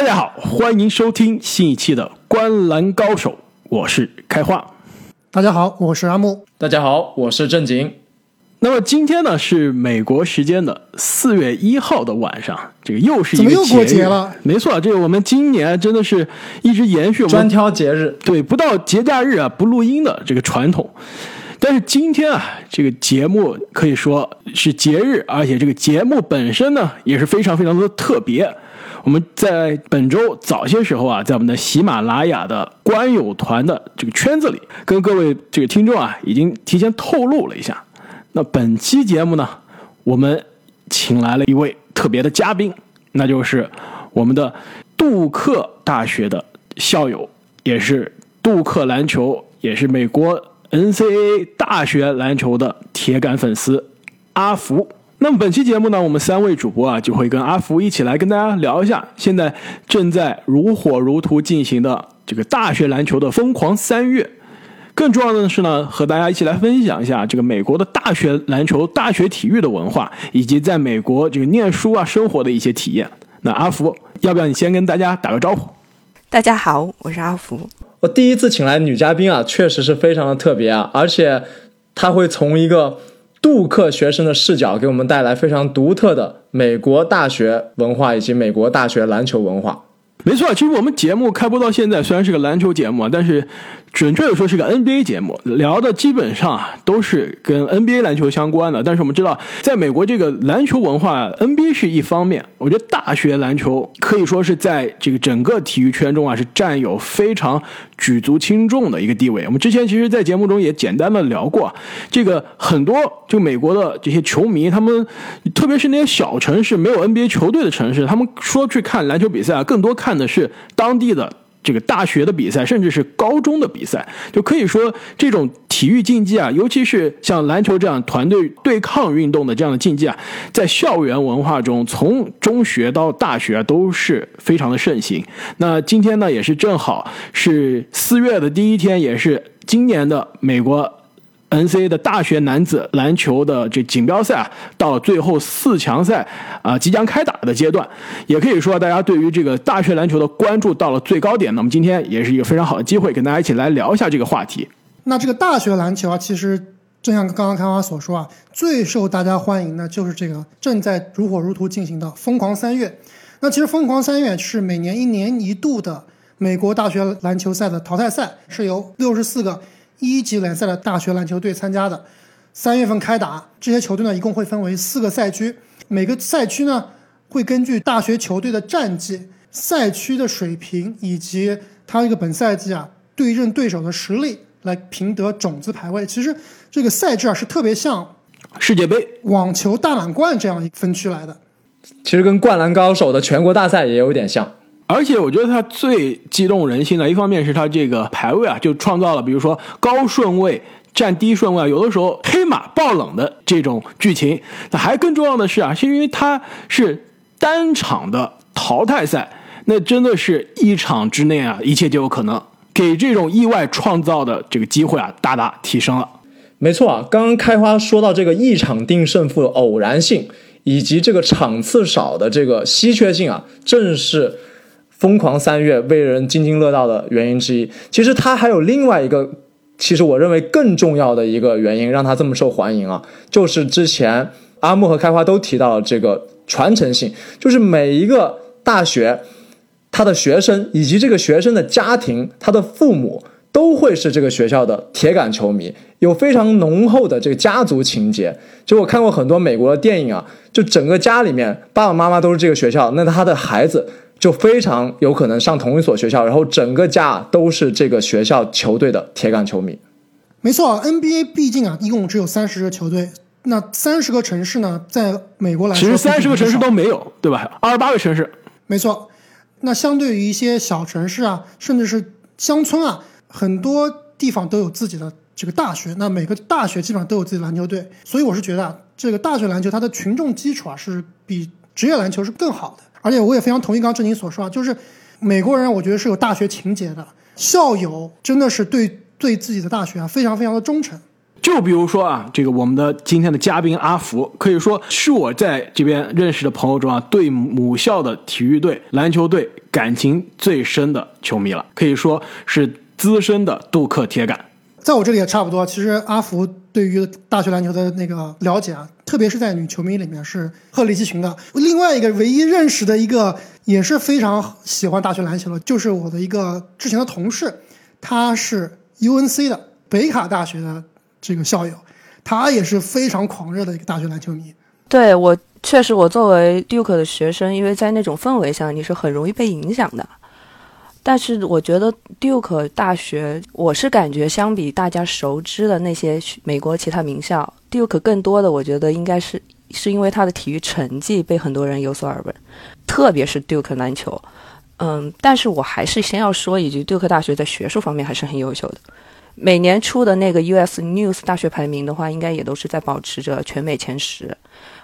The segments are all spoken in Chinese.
大家好，欢迎收听新一期的《观篮高手》，我是开化。大家好，我是阿木。大家好，我是正经。那么今天呢是美国时间的四月一号的晚上，这个又是一个怎么又过节日节了？没错，这个我们今年真的是一直延续我专挑节日，对不到节假日啊不录音的这个传统。但是今天啊，这个节目可以说是节日，而且这个节目本身呢也是非常非常的特别。我们在本周早些时候啊，在我们的喜马拉雅的观友团的这个圈子里，跟各位这个听众啊，已经提前透露了一下。那本期节目呢，我们请来了一位特别的嘉宾，那就是我们的杜克大学的校友，也是杜克篮球，也是美国 NCAA 大学篮球的铁杆粉丝阿福。那么本期节目呢，我们三位主播啊，就会跟阿福一起来跟大家聊一下现在正在如火如荼进行的这个大学篮球的疯狂三月。更重要的是呢，和大家一起来分享一下这个美国的大学篮球、大学体育的文化，以及在美国这个念书啊、生活的一些体验。那阿福，要不要你先跟大家打个招呼？大家好，我是阿福。我第一次请来女嘉宾啊，确实是非常的特别啊，而且她会从一个杜克学生的视角，给我们带来非常独特的美国大学文化以及美国大学篮球文化。没错，其实我们节目开播到现在，虽然是个篮球节目啊，但是准确的说是个 NBA 节目，聊的基本上啊都是跟 NBA 篮球相关的。但是我们知道，在美国这个篮球文化，NBA 是一方面，我觉得大学篮球可以说是在这个整个体育圈中啊是占有非常举足轻重的一个地位。我们之前其实，在节目中也简单的聊过，这个很多就美国的这些球迷，他们特别是那些小城市没有 NBA 球队的城市，他们说去看篮球比赛啊，更多看的是当地的这个大学的比赛，甚至是高中的比赛。就可以说，这种体育竞技啊，尤其是像篮球这样团队对抗运动的这样的竞技啊，在校园文化中，从中学到大学都是非常的盛行。那今天呢，也是正好是四月的第一天，也是今年的美国 NCAA 的大学男子篮球的这锦标赛啊，到了最后四强赛啊、即将开打的阶段，也可以说大家对于这个大学篮球的关注到了最高点。那么今天也是一个非常好的机会，跟大家一起来聊一下这个话题。那这个大学篮球啊，其实正像刚刚开花所说啊，最受大家欢迎的就是这个正在如火如荼进行的疯狂三月。那其实疯狂三月是每年一年一度的美国大学篮球赛的淘汰赛，是由六十四个一级联赛的大学篮球队参加的。三月份开打，这些球队呢一共会分为四个赛区，每个赛区呢会根据大学球队的战绩、赛区的水平以及他这个本赛季啊对阵对手的实力来评得种子排位。其实这个赛制啊是特别像世界杯，网球大满贯这样一分区来的。其实跟灌篮高手的全国大赛也有点像。而且我觉得它最激动人心的，一方面是它这个排位啊，就创造了比如说高顺位占低顺位啊，有的时候黑马爆冷的这种剧情。那还更重要的是啊，是因为它是单场的淘汰赛，那真的是一场之内啊，一切就有可能，给这种意外创造的这个机会啊，大大提升了。没错啊，刚刚开花说到这个一场定胜负的偶然性，以及这个场次少的这个稀缺性啊，正是疯狂三月为人津津乐道的原因之一。其实他还有另外一个，其实我认为更重要的一个原因，让他这么受欢迎啊，就是之前阿木和开花都提到了这个传承性，就是每一个大学。他的学生以及这个学生的家庭，他的父母都会是这个学校的铁杆球迷，有非常浓厚的这个家族情节。就我看过很多美国的电影啊，就整个家里面爸爸妈妈都是这个学校，那他的孩子就非常有可能上同一所学校，然后整个家都是这个学校球队的铁杆球迷。没错，NBA 毕竟啊，一共只有三十个球队，那三十个城市呢，在美国来说，其实三十个城市都没有，对吧？二十八个城市，没错。那相对于一些小城市啊，甚至是乡村啊，很多地方都有自己的这个大学。那每个大学基本上都有自己的篮球队，所以我是觉得啊，这个大学篮球它的群众基础啊是比职业篮球是更好的。而且我也非常同意刚刚郑宁所说啊，就是美国人我觉得是有大学情节的，校友真的是对对自己的大学啊非常非常的忠诚。就比如说啊，这个我们的今天的嘉宾阿福，可以说是我在这边认识的朋友中啊，对母校的体育队、篮球队感情最深的球迷了，可以说是资深的杜克铁杆。在我这里也差不多。其实阿福对于大学篮球的那个了解啊，特别是在女球迷里面是鹤立鸡群的。另外一个唯一认识的一个也是非常喜欢大学篮球的，就是我的一个之前的同事，他是 UNC 的北卡大学的这个校友，他也是非常狂热的一个大学篮球迷。对我确实，我作为 Duke 的学生，因为在那种氛围下，你是很容易被影响的。但是我觉得 Duke 大学，我是感觉相比大家熟知的那些美国其他名校，Duke 更多的，我觉得应该是是因为他的体育成绩被很多人有所耳闻，特别是 Duke 篮球。嗯，但是我还是先要说一句，Duke 大学在学术方面还是很优秀的。每年出的那个 US News 大学排名的话，应该也都是在保持着全美前十，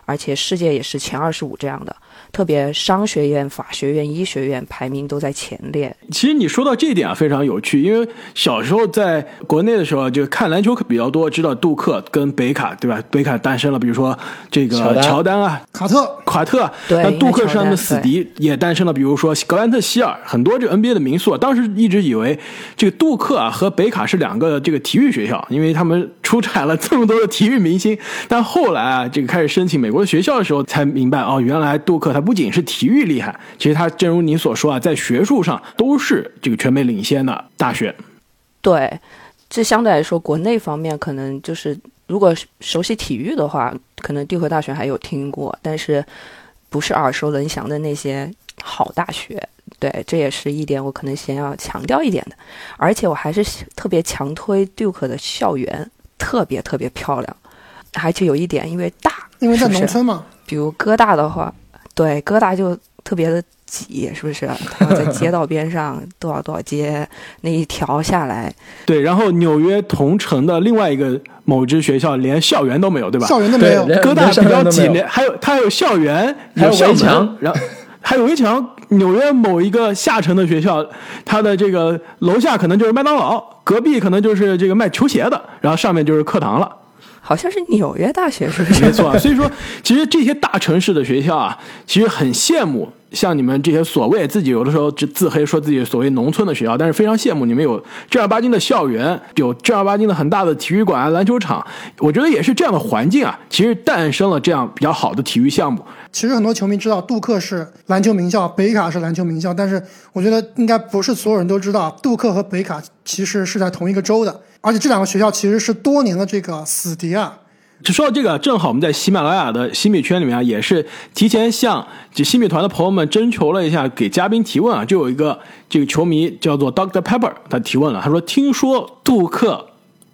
而且世界也是前二十五这样的。特别商学院、法学院、医学院排名都在前列。其实你说到这一点啊，非常有趣，因为小时候在国内的时候就看篮球比较多，知道杜克跟北卡，对吧？北卡诞生了，比如说这个乔丹啊、卡特、卡特，那杜克是他们的死敌，也诞生了，比如说格兰特希尔，很多这个 NBA 的名宿。当时一直以为这个杜克啊和北卡是两个这个体育学校，因为他们出产了这么多的体育明星。但后来啊，这个开始申请美国我的学校的时候，才明白哦，原来杜克他不仅是体育厉害，其实他正如你所说啊，在学术上都是这个全美领先的大学。对，这相对来说，国内方面可能就是如果熟悉体育的话，可能地核大学还有听过，但是不是耳熟能详的那些好大学。对，这也是一点我可能先要强调一点的。而且我还是特别强推 Duke 的校园，特别特别漂亮。而且有一点，因为大，因为在农村嘛，比如哥大的话。对，哥大就特别的挤，是不是？在街道边上，多少多少街那一条下来。对，然后纽约同城的另外一个某支学校连校园都没有，对吧？校园都没有。哥大比较挤，还有它还有校园，还有围墙，然后还有围墙。纽约某一个下城的学校，它的这个楼下可能就是麦当劳，隔壁可能就是这个卖球鞋的，然后上面就是课堂了。好像是纽约大学，是不是？没错，所以说，其实这些大城市的学校啊，其实很羡慕像你们这些所谓自己有的时候就自黑说自己所谓农村的学校，但是非常羡慕你们有正儿八经的校园，有正儿八经的很大的体育馆、篮球场。我觉得也是这样的环境啊，其实诞生了这样比较好的体育项目。其实很多球迷知道杜克是篮球名校，北卡是篮球名校，但是我觉得应该不是所有人都知道，杜克和北卡其实是在同一个州的。而且这两个学校其实是多年的这个死敌啊。就说到这个，正好我们在喜马拉雅的新米圈里面啊，也是提前向就新米团的朋友们征求了一下，给嘉宾提问啊，就有一个这个球迷叫做 Doctor Pepper，他提问了，他说：“听说杜克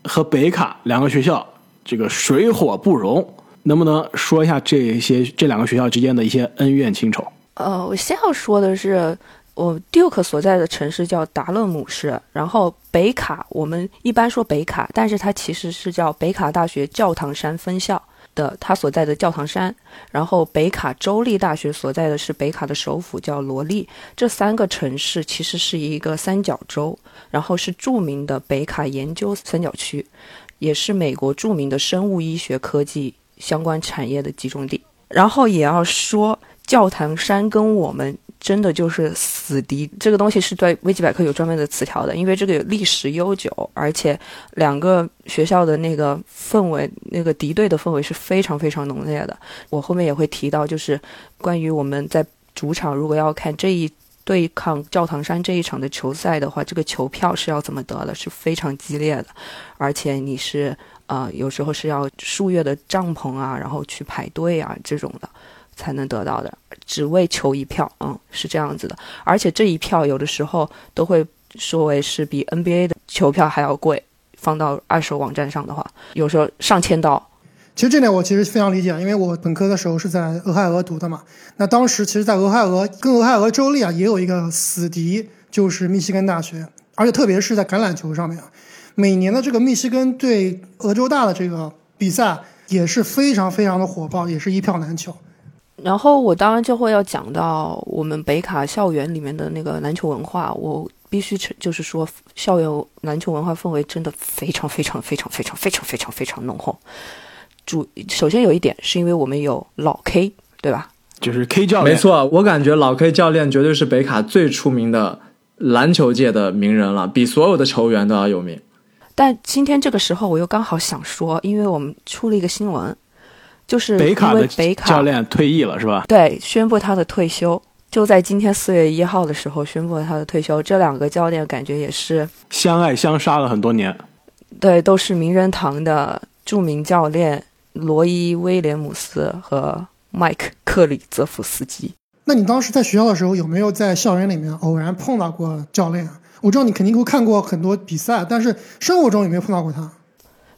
和北卡两个学校这个水火不容，能不能说一下这些这两个学校之间的一些恩怨情仇？”呃，我先要说的是。我 Duke 所在的城市叫达勒姆市，然后北卡我们一般说北卡，但是它其实是叫北卡大学教堂山分校的，它所在的教堂山。然后北卡州立大学所在的是北卡的首府叫罗利，这三个城市其实是一个三角洲，然后是著名的北卡研究三角区，也是美国著名的生物医学科技相关产业的集中地。然后也要说教堂山跟我们。真的就是死敌，这个东西是对维基百科有专门的词条的，因为这个历史悠久，而且两个学校的那个氛围，那个敌对的氛围是非常非常浓烈的。我后面也会提到，就是关于我们在主场如果要看这一对抗教堂山这一场的球赛的话，这个球票是要怎么得的，是非常激烈的，而且你是呃有时候是要数月的帐篷啊，然后去排队啊这种的。才能得到的，只为求一票，嗯，是这样子的。而且这一票有的时候都会说为是比 NBA 的球票还要贵，放到二手网站上的话，有时候上千刀。其实这点我其实非常理解，因为我本科的时候是在俄亥俄读的嘛。那当时其实，在俄亥俄跟俄亥俄州立啊，也有一个死敌，就是密西根大学。而且特别是在橄榄球上面，每年的这个密西根对俄州大的这个比赛也是非常非常的火爆，也是一票难求。然后我当然就会要讲到我们北卡校园里面的那个篮球文化，我必须承就是说校园篮球文化氛围真的非常非常非常非常非常非常非常浓厚。主首先有一点是因为我们有老 K，对吧？就是 K 教练。没错，我感觉老 K 教练绝对是北卡最出名的篮球界的名人了，比所有的球员都要有名。但今天这个时候，我又刚好想说，因为我们出了一个新闻，就是北卡的北卡教练退役了，是吧？对，宣布他的退休，就在今天四月一号的时候宣布了他的退休。这两个教练感觉也是相爱相杀了很多年，对，都是名人堂的著名教练罗伊·威廉姆斯和麦克·克里泽夫斯基。那你当时在学校的时候，有没有在校园里面偶然碰到过教练啊？我知道你肯定会看过很多比赛，但是生活中有没有碰到过他？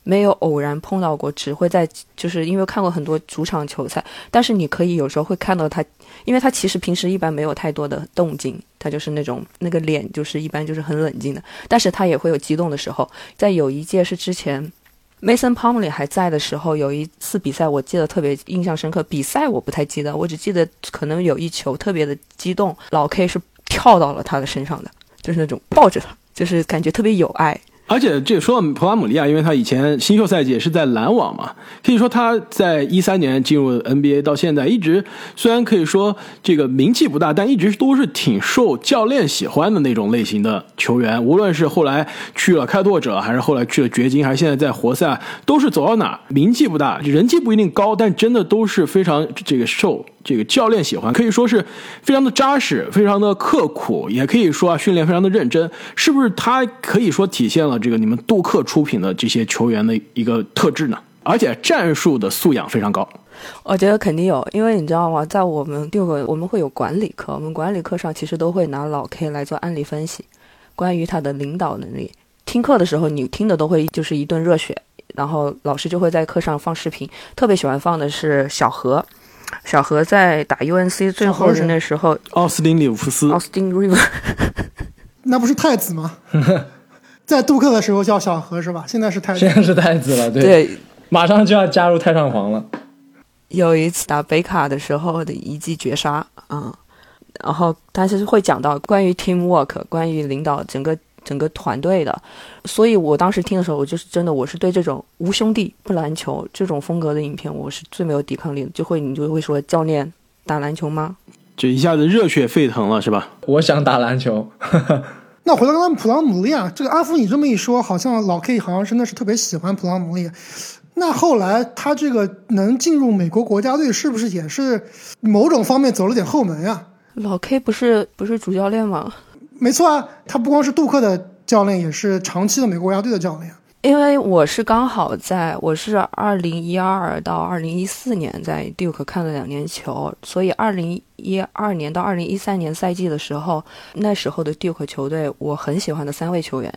没有偶然碰到过，只会在就是因为看过很多主场球赛，但是你可以有时候会看到他，因为他其实平时一般没有太多的动静，他就是那种那个脸就是一般就是很冷静的，但是他也会有激动的时候。在有一届是之前 Mason Plumlee 还在的时候，有一次比赛我记得特别印象深刻，比赛我不太记得，我只记得可能有一球特别的激动，老 K 是跳到了他的身上的。就是那种抱着他，就是感觉特别有爱。而且这说到普拉姆利亚，因为他以前新秀赛季也是在篮网嘛，可以说他在一三年进入 NBA 到现在，一直虽然可以说这个名气不大，但一直都是挺受教练喜欢的那种类型的球员。无论是后来去了开拓者，还是后来去了掘金，还是现在在活塞，都是走到哪名气不大，人气不一定高，但真的都是非常这个受。这个教练喜欢，可以说是非常的扎实，非常的刻苦，也可以说啊训练非常的认真，是不是？他可以说体现了这个你们杜克出品的这些球员的一个特质呢？而且战术的素养非常高。我觉得肯定有，因为你知道吗？在我们第个我们会有管理课，我们管理课上其实都会拿老 K 来做案例分析，关于他的领导能力。听课的时候，你听的都会就是一顿热血，然后老师就会在课上放视频，特别喜欢放的是小何。小何在打 UNC 最后是那时候，奥斯汀·里弗斯，奥斯汀 River，那不是太子吗？在杜克的时候叫小何是吧？现在是太子，现在是太子了，对，马上就要加入太上皇了。有一次打北卡的时候的一记绝杀啊，然后他其实会讲到关于 teamwork，关于领导整个。整个团队的，所以我当时听的时候，我就是真的，我是对这种无兄弟不篮球这种风格的影片，我是最没有抵抗力的。就会你就会说教练打篮球吗？就一下子热血沸腾了，是吧？我想打篮球。那回到刚刚普朗姆利啊，这个阿福，你这么一说，好像老 K 好像真的是特别喜欢普朗姆利亚。那后来他这个能进入美国国家队，是不是也是某种方面走了点后门呀？老 K 不是不是主教练吗？没错啊，他不光是杜克的教练，也是长期的美国国家队的教练。因为我是刚好在，我是二零一二到二零一四年在 Duke 看了两年球，所以二零一二年到二零一三年赛季的时候，那时候的 Duke 球队我很喜欢的三位球员，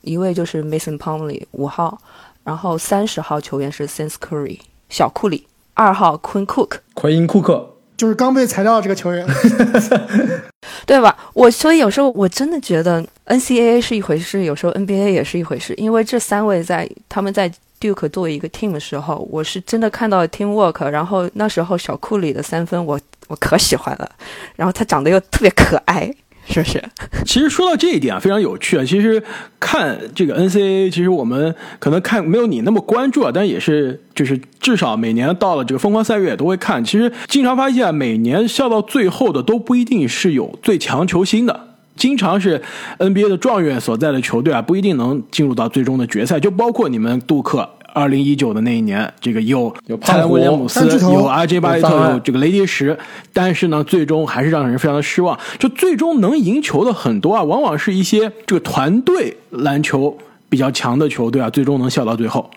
一位就是 Mason Plumlee 五号，然后三十号球员是 Sense Curry 小库里，二号 Quinn Cook 奎因库克。就是刚被裁掉的这个球员，对吧？我所以有时候我真的觉得 NCAA 是一回事，有时候 NBA 也是一回事。因为这三位在他们在 Duke 作为一个 team 的时候，我是真的看到 teamwork。然后那时候小库里的三分，我我可喜欢了。然后他长得又特别可爱。是不是？其实说到这一点啊，非常有趣啊。其实看这个 NCAA，其实我们可能看没有你那么关注啊，但也是就是至少每年到了这个疯狂赛月也都会看。其实经常发现，每年笑到最后的都不一定是有最强球星的，经常是 NBA 的状元所在的球队啊，不一定能进入到最终的决赛。就包括你们杜克。二零一九的那一年，这个有有泰兰威廉姆斯，有阿杰巴雷特，有这个雷迪什，但是呢，最终还是让人非常的失望。就最终能赢球的很多啊，往往是一些这个团队篮球比较强的球队啊，最终能笑到最后。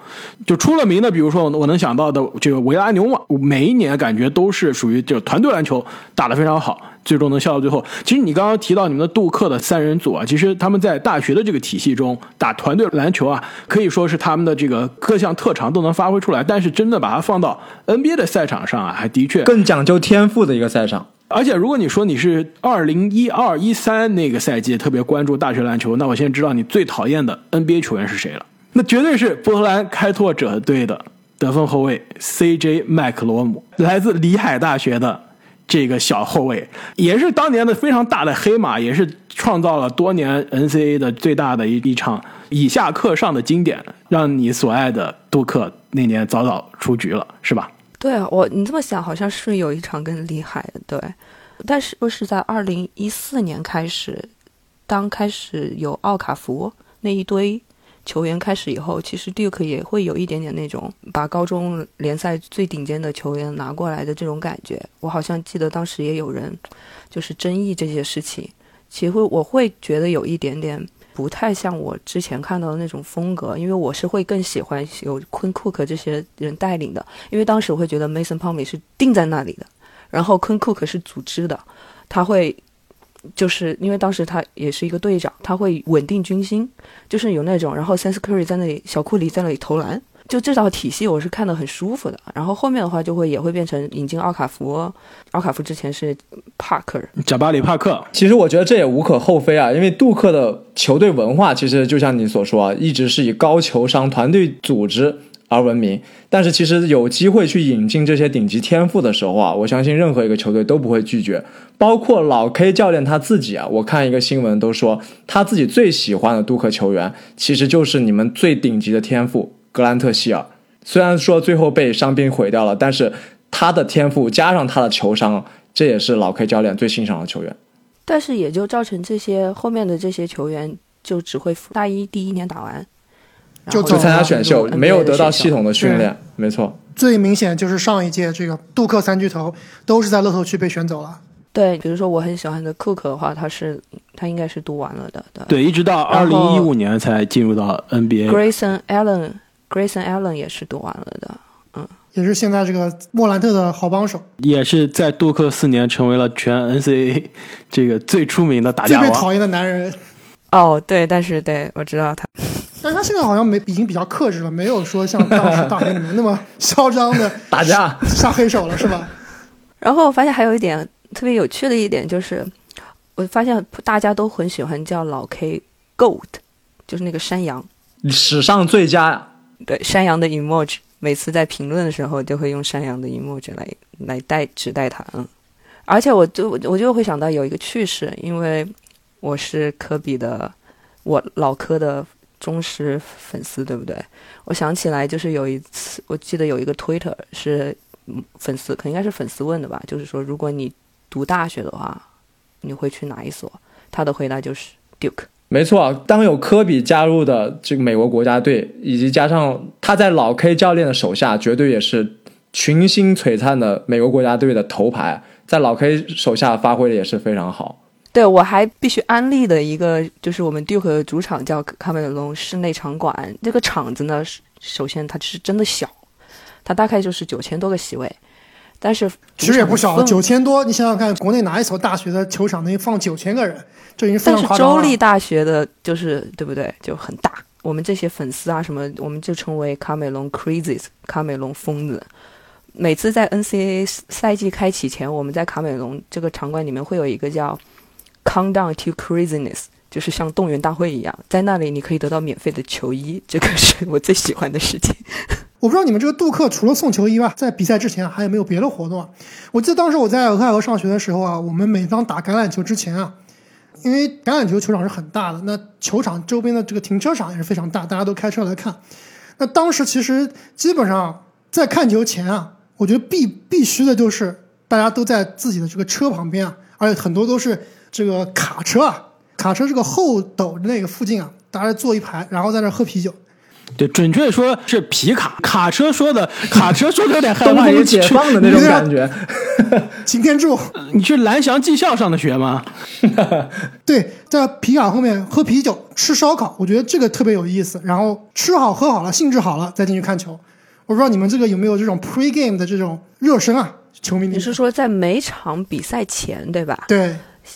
就出了名的，比如说我能想到的这个维拉纽瓦，每一年感觉都是属于就团队篮球打得非常好。最终能笑到最后。其实你刚刚提到你们的杜克的三人组啊，其实他们在大学的这个体系中打团队篮球啊，可以说是他们的这个各项特长都能发挥出来。但是真的把它放到 NBA 的赛场上啊，还的确更讲究天赋的一个赛场。而且如果你说你是二零一二一三那个赛季特别关注大学篮球，那我现在知道你最讨厌的 NBA 球员是谁了？那绝对是波特兰开拓者队的得分后卫 CJ 麦克罗姆，来自里海大学的。这个小后卫也是当年的非常大的黑马，也是创造了多年 NCAA 的最大的一一场以下课上的经典，让你所爱的杜克那年早早出局了，是吧？对啊，我你这么想，好像是有一场更厉害的，对。但是不是在二零一四年开始，当开始有奥卡福那一堆球员开始以后，其实 Duke 也会有一点点那种把高中联赛最顶尖的球员拿过来的这种感觉。我好像记得当时也有人就是争议这些事情。其实我会觉得有一点点不太像我之前看到的那种风格，因为我是会更喜欢有昆库克这些人带领的，因为当时我会觉得 Mason p l u m l y 是定在那里的。然后昆库克是组织的，他会就是因为当时他也是一个队长，他会稳定军心，就是有那种。然后 Sense Curry 在那里，小库里在那里投篮，就这套体系我是看得很舒服的。然后后面的话就会也会变成引进奥卡福，奥卡福之前是帕克，贾巴里帕克。其实我觉得这也无可厚非啊，因为杜克的球队文化其实就像你所说啊，一直是以高球商、团队组织。而闻名，但是其实有机会去引进这些顶级天赋的时候啊，我相信任何一个球队都不会拒绝，包括老 K 教练他自己啊。我看一个新闻都说，他自己最喜欢的杜克球员其实就是你们最顶级的天赋格兰特希尔。虽然说最后被伤病毁掉了，但是他的天赋加上他的球商，这也是老 K 教练最欣赏的球员。但是也就造成这些后面的这些球员就只会大一第一年打完。就参加选秀，没有得到系统的训练，没错。最明显就是上一届这个杜克三巨头都是在乐透区被选走了。对，比如说我很喜欢的库克的话，他是他应该是读完了的。对，一直到二零一五年才进入到 NBA。Grayson Allen，Grayson Allen 也是读完了的，嗯，也是现在这个莫兰特的好帮手，也是在杜克四年成为了全 NCAA 这个最出名的打架王，最被讨厌的男人。哦，对，但是对我知道他。但是他现在好像没已经比较克制了，没有说像当时大学里面那么嚣张的 打架下黑手了，是吧？然后我发现还有一点特别有趣的一点就是，我发现大家都很喜欢叫老 K Goat，就是那个山羊，史上最佳。对，山羊的 emoji，每次在评论的时候就会用山羊的 emoji 来来代指代他。嗯，而且我就我就会想到有一个趣事，因为我是科比的，我老科的。忠实粉丝对不对？我想起来，就是有一次，我记得有一个 Twitter 是粉丝，可应该是粉丝问的吧，就是说，如果你读大学的话，你会去哪一所？他的回答就是 Duke。没错，当有科比加入的这个美国国家队，以及加上他在老 K 教练的手下，绝对也是群星璀璨的美国国家队的头牌，在老 K 手下发挥的也是非常好。对，我还必须安利的一个，就是我们 Duke 的主场叫卡梅隆室内场馆。这个场子呢，首先它是真的小，它大概就是九千多个席位，但是其实也不小，九千多。你想想看，国内哪一所大学的球场能放九千个人？这已经非常夸张了。但是州立大学的，就是对不对？就很大。我们这些粉丝啊，什么，我们就称为卡梅隆 Crazies，卡梅隆疯子。每次在 NCAA 赛季开启前，我们在卡梅隆这个场馆里面会有一个叫。Countdown to craziness，就是像动员大会一样，在那里你可以得到免费的球衣，这个是我最喜欢的事情。我不知道你们这个杜克除了送球衣外，在比赛之前还有没有别的活动？啊？我记得当时我在俄亥俄上学的时候啊，我们每当打橄榄球之前啊，因为橄榄球球场是很大的，那球场周边的这个停车场也是非常大，大家都开车来看。那当时其实基本上在看球前啊，我觉得必必须的就是大家都在自己的这个车旁边啊，而且很多都是。这个卡车啊，卡车这个后斗那个附近啊，大家坐一排，然后在那喝啤酒。对，准确说是皮卡卡车说的，卡车说的有点害怕，有解放的那种感觉。擎天柱，你去蓝翔技校上的学吗？对，在皮卡后面喝啤酒、吃烧烤，我觉得这个特别有意思。然后吃好喝好了，兴致好了，再进去看球。我不知道你们这个有没有这种 pre game 的这种热身啊？球迷，你是说在每场比赛前对吧？对。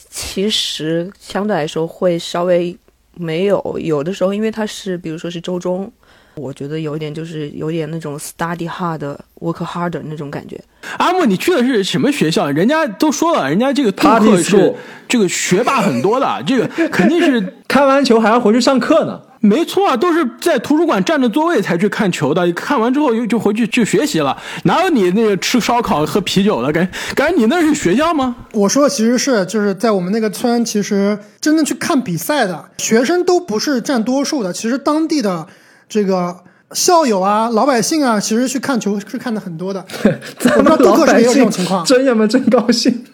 其实相对来说会稍微没有，有的时候因为它是，比如说是周中，我觉得有一点就是有点那种 study hard work harder 那种感觉。阿木，你去的是什么学校？人家都说了，人家这个杜克是这个学霸很多的，这个肯定是 看完球还要回去上课呢。没错啊，都是在图书馆占着座位才去看球的，看完之后又就回去去学习了。哪有你那个吃烧烤喝啤酒的？感感觉你那是学校吗？我说的其实是就是在我们那个村，其实真正去看比赛的学生都不是占多数的。其实当地的这个校友啊、老百姓啊，其实去看球是看的很多的。咱们杜克是也有这种情况？真爷们真高兴。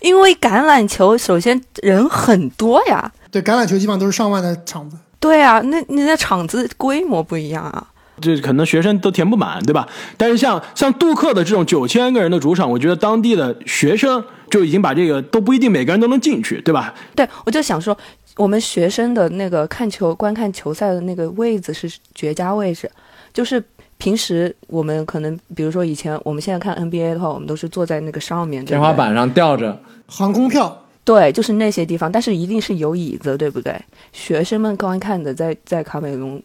因为橄榄球首先人很多呀，对，橄榄球基本上都是上万的场子。对啊，那你那场子规模不一样啊。这可能学生都填不满，对吧？但是像像杜克的这种九千个人的主场，我觉得当地的学生就已经把这个都不一定每个人都能进去，对吧？对，我就想说，我们学生的那个看球、观看球赛的那个位置是绝佳位置，就是平时我们可能，比如说以前我们现在看 NBA 的话，我们都是坐在那个上面，天花板上吊着，航空票，对，就是那些地方，但是一定是有椅子，对不对？学生们观看的，在在卡美隆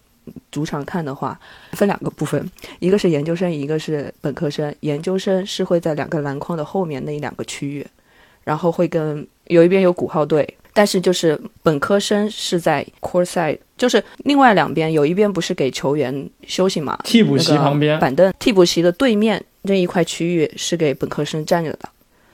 主场看的话，分两个部分，一个是研究生，一个是本科生。研究生是会在两个篮筐的后面那两个区域，然后会跟有一边有鼓号队，但是就是本科生是在 court side，就是另外两边有一边不是给球员休息嘛，替补席那个旁边板凳，替补席的对面这一块区域是给本科生站着的，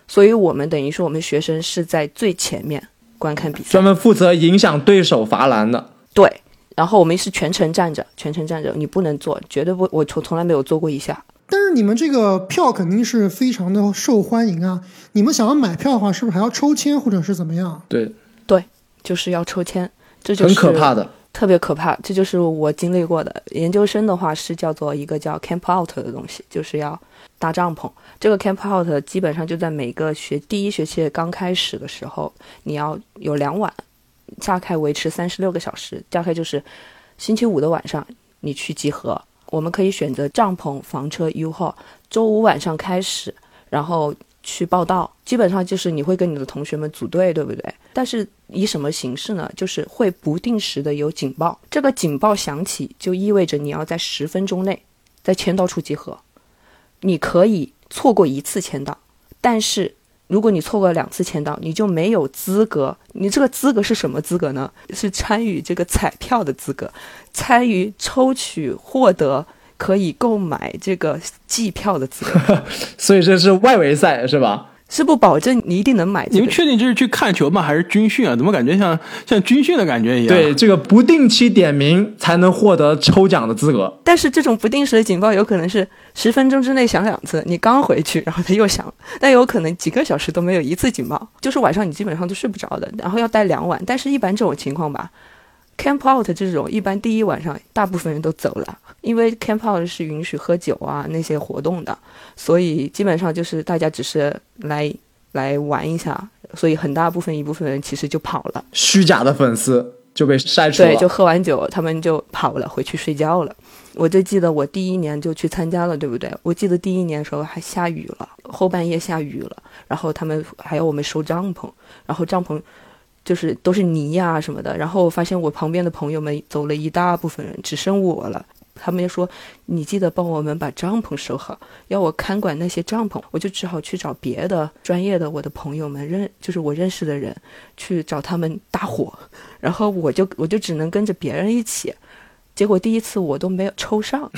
所以我们等于说我们学生是在最前面观看比赛专，门负责影响对手罚篮的。对，然后我们是全程站着，全程站着，你不能坐，绝对不，我从从来没有坐过一下。但是你们这个票肯定是非常的受欢迎啊！你们想要买票的话，是不是还要抽签或者是怎么样？对对，就是要抽签，这就是很可怕的。特别可怕，这就是我经历过的。研究生的话是叫做一个叫 camp out 的东西，就是要搭帐篷。这个 camp out 基本上就在每个学第一学期刚开始的时候，你要有两晚，大概维持三十六个小时，大概就是星期五的晚上你去集合。我们可以选择帐篷、房车、U 号，周五晚上开始，然后去报道。基本上就是你会跟你的同学们组队，对不对？但是以什么形式呢？就是会不定时的有警报，这个警报响起就意味着你要在十分钟内在签到处集合。你可以错过一次签到，但是如果你错过两次签到，你就没有资格。你这个资格是什么资格呢？是参与这个彩票的资格，参与抽取获得可以购买这个季票的资格，所以这是外围赛是吧？是不保证你一定能买这个你们。确定这是去看球吗？还是军训啊？怎么感觉像像军训的感觉一样？对，，这个不定期点名才能获得抽奖的资格。但是这种不定时的警报有可能是十分钟之内响两次，你刚回去，然后它又响，但有可能几个小时都没有一次警报，就是晚上你基本上都睡不着的，然后要待两晚。但是一般这种情况吧，camp out 这种一般第一晚上大部分人都走了，因为 camp out 是允许喝酒啊那些活动的，所以基本上就是大家只是来来玩一下，所以很大部分一部分人其实就跑了。虚假的粉丝就被筛除对，就。喝完酒，他们就跑了，回去睡觉了。我就记得我第一年就去参加了，对不对？我记得第一年的时候还下雨了，后半夜下雨了，然后他们还要我们收帐篷，然后帐篷就是都是泥呀、什么的。然后我发现我旁边的朋友们走了一大部分人，只剩我了。他们就说：“你记得帮我们把帐篷收好，要我看管那些帐篷。”我就只好去找别的专业的我的朋友们认，就是我认识的人，去找他们搭伙。然后我就我就只能跟着别人一起，结果第一次我都没有抽上，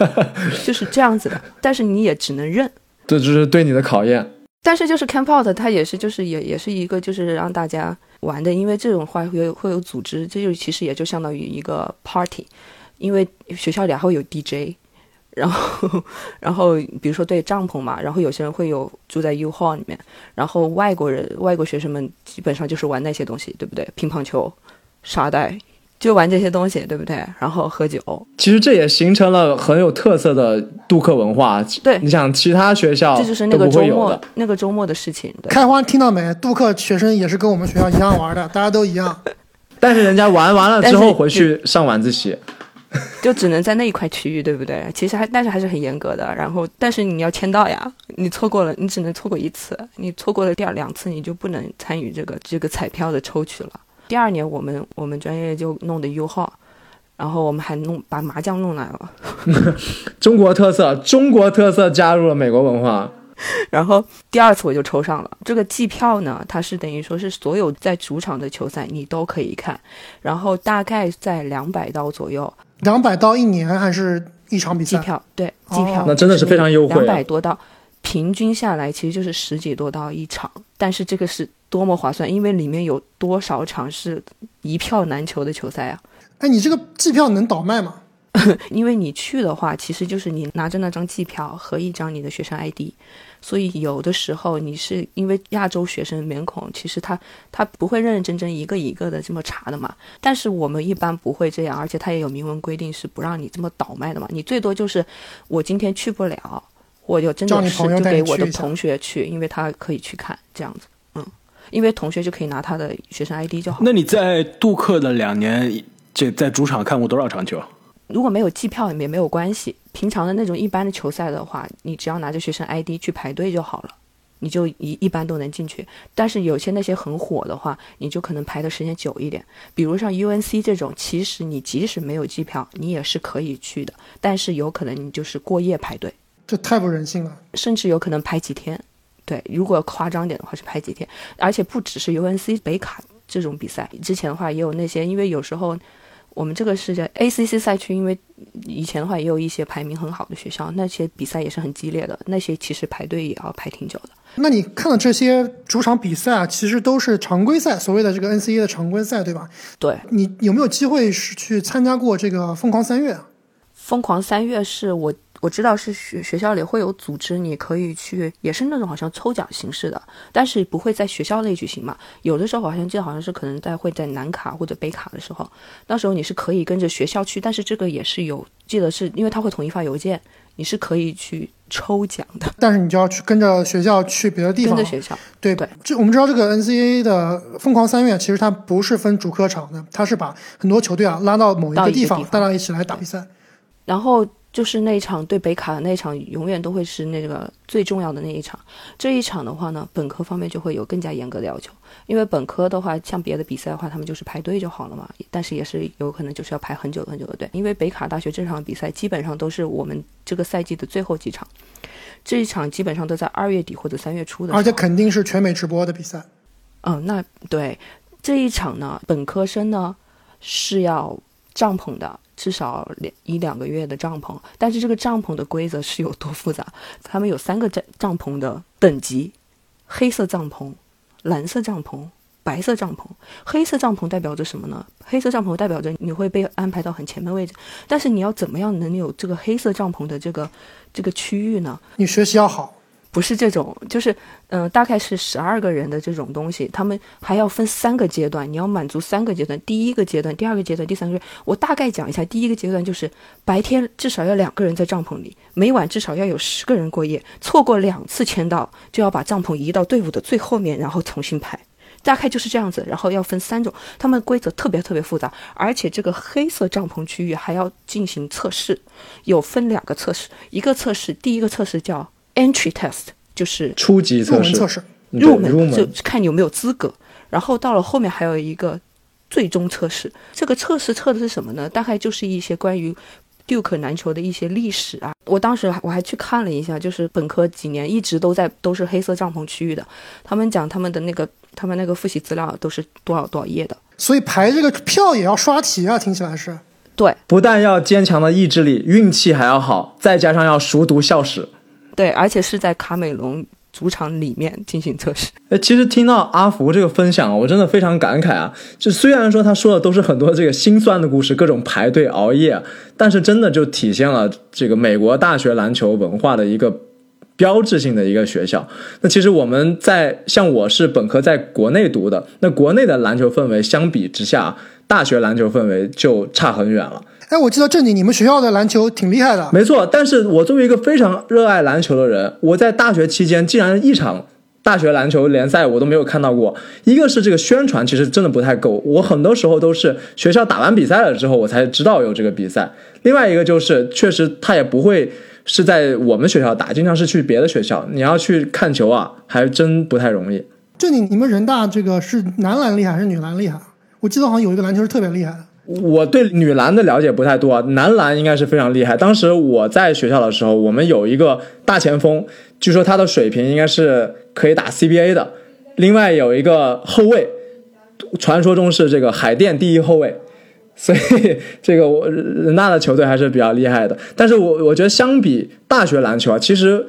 就是这样子的。但是你也只能认。这就是对你的考验。但是就是 camp out，它也是就是也也是一个就是让大家玩的，因为这种话会有会有组织，这就其实也就相当于一个 party，因为学校里还会有 DJ。然后，然后比如说对帐篷嘛，然后有些人会有住在 U hall 里面，然后外国人、外国学生们基本上就是玩那些东西，对不对？乒乓球、沙袋，就玩这些东西，对不对？然后喝酒，其实这也形成了很有特色的杜克文化。对你想其他学校这就是那个周末。那个周末的事情。对，开花听到没？杜克学生也是跟我们学校一样玩的，大家都一样。但是人家玩完了之后回去上晚自习，就只能在那一块区域，对不对？其实还但是还是很严格的。然后，但是你要签到呀，你错过了，你只能错过一次，你错过了第二两次，你就不能参与这个这个彩票的抽取了。第二年我们我们专业就弄的 U 号，然后我们还弄把麻将弄来了。中国特色，中国特色加入了美国文化。然后第二次我就抽上了。这个季票呢，它是等于说是所有在主场的球赛你都可以看，然后大概在两百刀左右，两百刀一年还是一场比赛？季票对哦机票，那真的是非常优惠啊。两百多刀，平均下来其实就是十几多刀一场，但是这个是多么划算，因为里面有多少场是一票难求的球赛啊？哎，你这个季票能倒卖吗？因为你去的话，其实就是你拿着那张季票和一张你的学生 ID，所以有的时候你是因为亚洲学生面孔，其实他他不会认认真真一个一个的这么查的嘛。但是我们一般不会这样，而且他也有明文规定是不让你这么倒卖的嘛。你最多就是我今天去不了，我就真的是就给我的同学去，因为他可以去看这样子。嗯，因为同学就可以拿他的学生 ID 就好。那你在杜克的两年，这在主场看过多少场球？如果没有机票也没有关系，平常的那种一般的球赛的话，你只要拿着学生 ID 去排队就好了，你就一一般都能进去。但是有些那些很火的话，你就可能排的时间久一点。比如像 UNC 这种，其实你即使没有机票，你也是可以去的，但是有可能你就是过夜排队，这太不人性了。甚至有可能排几天，对，如果夸张点的话是排几天，而且不只是 UNC 北卡这种比赛，之前的话也有那些，因为有时候。我们这个是叫 ACC 赛区，因为以前的话也有一些排名很好的学校，那些比赛也是很激烈的，那些其实排队也要排挺久的。那你看的这些主场比赛啊，其实都是常规赛，所谓的这个 NCAA 的常规赛，对吧？对。你有没有机会是去参加过这个疯狂三月？疯狂三月是我。我知道是学学校里会有组织，你可以去，也是那种好像抽奖形式的，但是不会在学校内举行嘛。有的时候好像记得好像是可能在会在南卡或者北卡的时候，到时候你是可以跟着学校去，但是这个也是有记得是因为他会统一发邮件，你是可以去抽奖的。但是你就要去跟着学校去别的地方。跟着学校。对对。这我们知道这个 NCAA 的疯狂三月其实它不是分主客场的，它是把很多球队啊拉到某一个地方，大家一起来打比赛。然后。就是那一场对北卡的那一场，永远都会是那个最重要的那一场。这一场的话呢，本科方面就会有更加严格的要求，因为本科的话，像别的比赛的话，他们就是排队就好了嘛。但是也是有可能就是要排很久很久的队，因为北卡大学这场比赛基本上都是我们这个赛季的最后几场，这一场基本上都在二月底或者三月初的。而且肯定是全美直播的比赛。嗯，那对这一场呢，本科生呢是要帐篷的。至少两一两个月的帐篷，但是这个帐篷的规则是有多复杂？他们有三个帐帐篷的等级：黑色帐篷、蓝色帐篷、白色帐篷。黑色帐篷代表着什么呢？黑色帐篷代表着你会被安排到很前面位置，但是你要怎么样能有这个黑色帐篷的这个这个区域呢？你学习要好。不是这种，就是，嗯，大概是十二个人的这种东西，他们还要分三个阶段，你要满足三个阶段，第一个阶段、第二个阶段、第三个阶段。我大概讲一下，第一个阶段就是白天至少要两个人在帐篷里，每晚至少要有十个人过夜，错过两次签到就要把帐篷移到队伍的最后面，然后重新排，大概就是这样子。然后要分三种，他们规则特别特别复杂，而且这个黑色帐篷区域还要进行测试，有分两个测试，一个测试，第一个测试叫。Entry test 就是初级测试，入门就看你有没有资格。然后到了后面还有一个最终测试，这个测试测的是什么呢？大概就是一些关于 Duke 篮球的一些历史啊。我当时我还去看了一下，就是本科几年一直都在都是黑色帐篷区域的。他们讲他们的那个他们那个复习资料都是多少多少页的。所以排这个票也要刷题啊，听起来是。对，不但要坚强的意志力，运气还要好，再加上要熟读校史。对，而且是在卡美隆主场里面进行测试。哎，其实听到阿福这个分享，我真的非常感慨啊！就虽然说他说的都是很多这个心酸的故事，各种排队熬夜，但是真的就体现了这个美国大学篮球文化的一个标志性的一个学校。那其实我们在像我是本科在国内读的，那国内的篮球氛围相比之下，大学篮球氛围就差很远了。哎，我记得正经，你们学校的篮球挺厉害的。没错，但是我作为一个非常热爱篮球的人，我在大学期间竟然一场大学篮球联赛我都没有看到过。一个是这个宣传其实真的不太够，我很多时候都是学校打完比赛了之后我才知道有这个比赛。另外一个就是确实他也不会是在我们学校打，经常是去别的学校。你要去看球啊，还真不太容易。正经，你们人大这个是男篮厉害还是女篮厉害？我记得好像有一个篮球是特别厉害的。我对女篮的了解不太多啊，男篮应该是非常厉害。当时我在学校的时候，我们有一个大前锋，据说他的水平应该是可以打 CBA 的。另外有一个后卫，传说中是这个海淀第一后卫，所以这个我人大的球队还是比较厉害的。但是我我觉得相比大学篮球啊，其实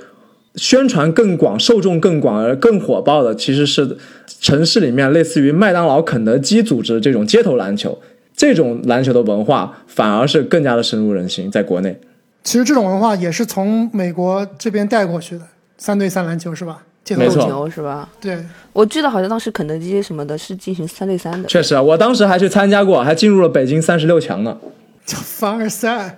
宣传更广、受众更广而更火爆的，其实是城市里面类似于麦当劳、肯德基组织这种街头篮球。这种篮球的文化反而是更加的深入人心，在国内。其实这种文化也是从美国这边带过去的，三对三篮球是吧？街头没错是吧？对，我记得好像当时肯德基什么的是进行三对三的。确实啊，我当时还去参加过，还进入了北京三十六强呢。叫凡尔赛。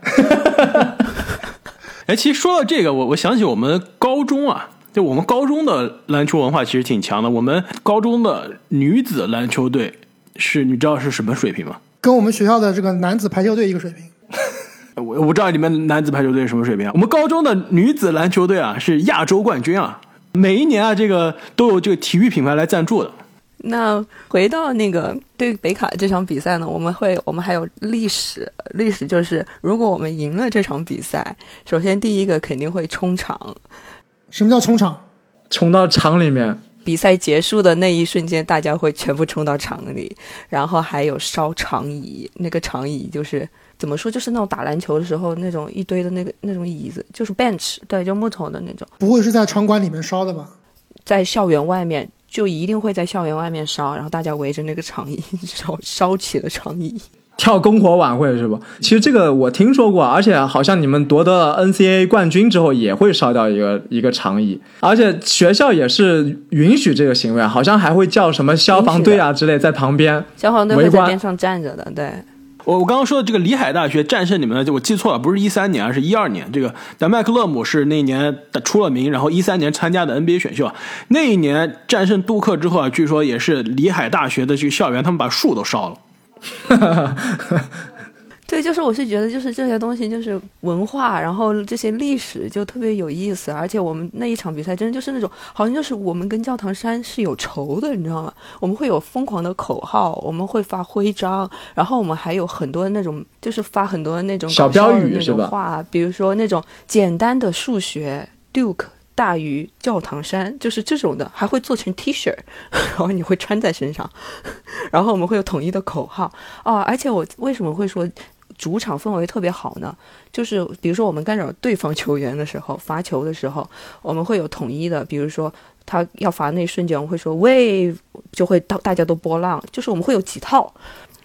哎，其实说到这个，我我想起我们高中啊，就我们高中的篮球文化其实挺强的。我们高中的女子篮球队是，你知道是什么水平吗？跟我们学校的这个男子排球队一个水平。我我不知道你们男子排球队什么水平啊？我们高中的女子篮球队啊是亚洲冠军啊，每一年啊这个都有这个体育品牌来赞助的。那回到那个对北卡这场比赛呢，我们会我们还有历史，历史就是如果我们赢了这场比赛，首先第一个肯定会冲场，什么叫冲场？冲到场里面，比赛结束的那一瞬间，大家会全部冲到场里，然后还有烧长椅，那个长椅就是怎么说，就是那种打篮球的时候那种一堆的那个那种椅子，就是 bench，对，就木头的那种，不会是在场馆里面烧的吧？在校园外面就一定会在校园外面烧，然后大家围着那个长椅烧烧起了长椅。跳篝火晚会是吧？其实这个我听说过，而且好像你们夺得了 NCAA 冠军之后也会烧掉一个一个长椅，而且学校也是允许这个行为，好像还会叫什么消防队啊之类在旁边。消防队会在边上站着的，对。我我刚刚说的这个里海大学战胜你们的，我记错了，不是一三年，而是一二年。这个但麦克勒姆是那一年出了名，然后一三年参加的 NBA 选秀啊，那一年战胜杜克之后啊，据说也是里海大学的这个校园，他们把树都烧了。对，就是我是觉得，就是这些东西，就是文化，然后这些历史就特别有意思，而且我们那一场比赛真的就是那种，好像就是我们跟教堂山是有仇的，你知道吗？我们会有疯狂的口号，我们会发徽章，然后我们还有很多那种，就是发很多那种小搞笑标的那语是吧种话，比如说那种简单的数学，Duke。大于教堂山，就是这种的，还会做成 T 恤，然后你会穿在身上，然后我们会有统一的口号哦。而且我为什么会说主场氛围特别好呢？就是比如说我们干扰对方球员的时候，罚球的时候，我们会有统一的，比如说他要罚那一瞬间，我们会说 wave，就会到大家都波浪，就是我们会有几套。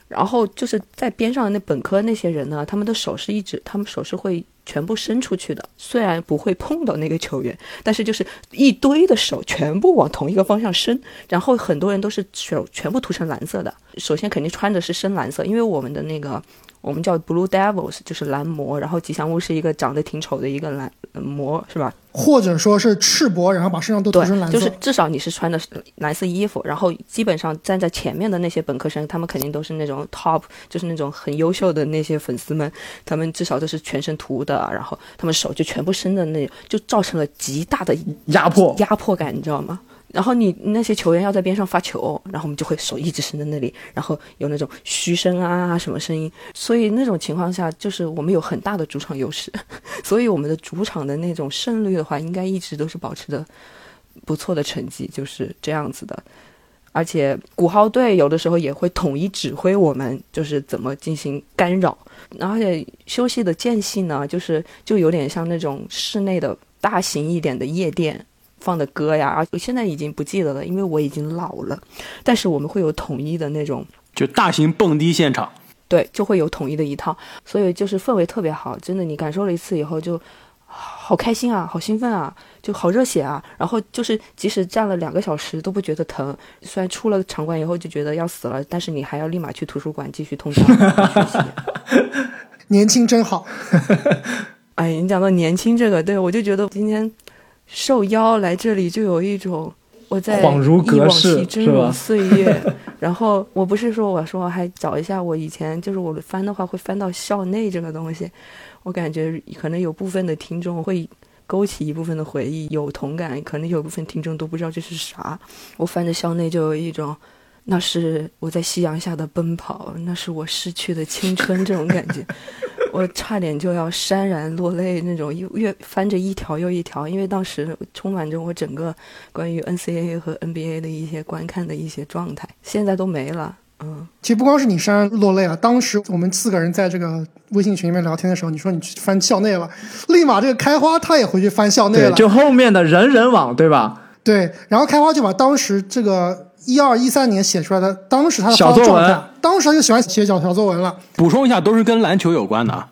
然后就是在边上的那本科那些人呢，他们的手是一直，他们手是会全部伸出去的，虽然不会碰到那个球员，但是就是一堆的手全部往同一个方向伸，然后很多人都是手全部涂成蓝色的。首先肯定穿的是深蓝色，因为我们的那个我们叫 Blue Devils，就是蓝魔，然后吉祥物是一个长得挺丑的一个蓝魔，是吧？或者说是赤膊，然后把身上都涂成蓝，色。就是至少你是穿的是蓝色衣服，然后基本上站在前面的那些本科生，他们肯定都是那种 top，就是那种很优秀的那些粉丝们，他们至少都是全身涂的，然后他们手就全部伸的那，就造成了极大的压迫压迫感，你知道吗？然后你那些球员要在边上发球，然后我们就会手一直伸在那里，然后有那种嘘声啊什么声音，所以那种情况下，就是我们有很大的主场优势，所以我们的主场的那种胜率的话，应该一直都是保持的不错的成绩，就是这样子的。而且鼓号队有的时候也会统一指挥我们，就是怎么进行干扰。而且休息的间隙呢，就是就有点像那种室内的大型一点的夜店放的歌呀。而我现在已经不记得了，因为我已经老了。但是我们会有统一的那种就大型蹦迪现场，对，就会有统一的一套，所以就是氛围特别好，真的，你感受了一次以后就好开心啊，好兴奋啊，就好热血啊，然后就是即使站了两个小时都不觉得疼，虽然出了场馆以后就觉得要死了，但是你还要立马去图书馆继续通宵学习。年轻真好。哎，你讲到年轻这个，对我就觉得今天受邀来这里就有一种我在恍如隔忆往世昔峥嵘岁月。然后我不是说我说还找一下我以前就是我翻的话会翻到校内这个东西，我感觉可能有部分的听众会勾起一部分的回忆，有同感，可能有部分听众都不知道这是啥。我翻着校内就有一种。那是我在夕阳下的奔跑，那是我逝去的青春，这种感觉，我差点就要潸然落泪那种，越翻着一条又一条，因为当时充满着我整个关于 NCAA 和 NBA 的一些观看的一些状态，现在都没了。嗯，其实不光是你潸然落泪啊，当时我们四个人在这个微信群里面聊天的时候，你说你去翻校内了，立马这个开花他也回去翻校内，了，就后面的人人网对吧？对，然后开花就把当时这个一二一三年写出来的，当时他的小作文，当时他就喜欢写小小作文了。补充一下，都是跟篮球有关的啊。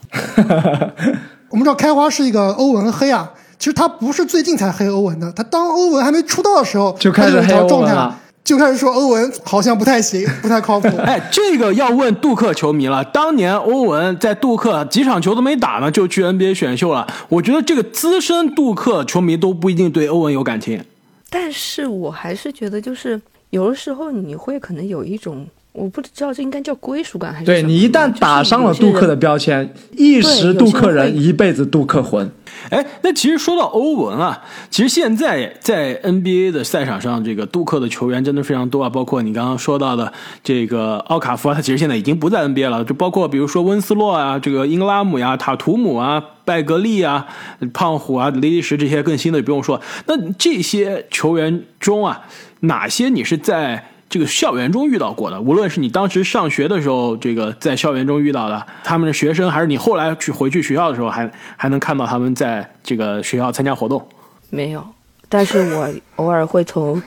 我们知道开花是一个欧文黑啊，其实他不是最近才黑欧文的，他当欧文还没出道的时候就开始黑欧状态文了，就开始说欧文好像不太行，不太靠谱。哎，这个要问杜克球迷了。当年欧文在杜克几场球都没打呢，就去 NBA 选秀了。我觉得这个资深杜克球迷都不一定对欧文有感情。但是我还是觉得，就是有的时候你会可能有一种，我不知道这应该叫归属感还是对你一旦打上了杜克的标签，一时杜克人，一辈子杜克魂。哎，那其实说到欧文啊，其实现在在 NBA 的赛场上，这个杜克的球员真的非常多啊，包括你刚刚说到的这个奥卡福啊，他其实现在已经不在 NBA 了，就包括比如说温斯洛啊，这个英格拉姆呀、塔图姆啊、拜格利啊、胖虎啊、雷迪什这些更新的也不用说。那这些球员中啊，哪些你是在这个校园中遇到过的，无论是你当时上学的时候，这个在校园中遇到的他们的学生，还是你后来去回去学校的时候，还还能看到他们在这个学校参加活动。没有，但是我偶尔会从，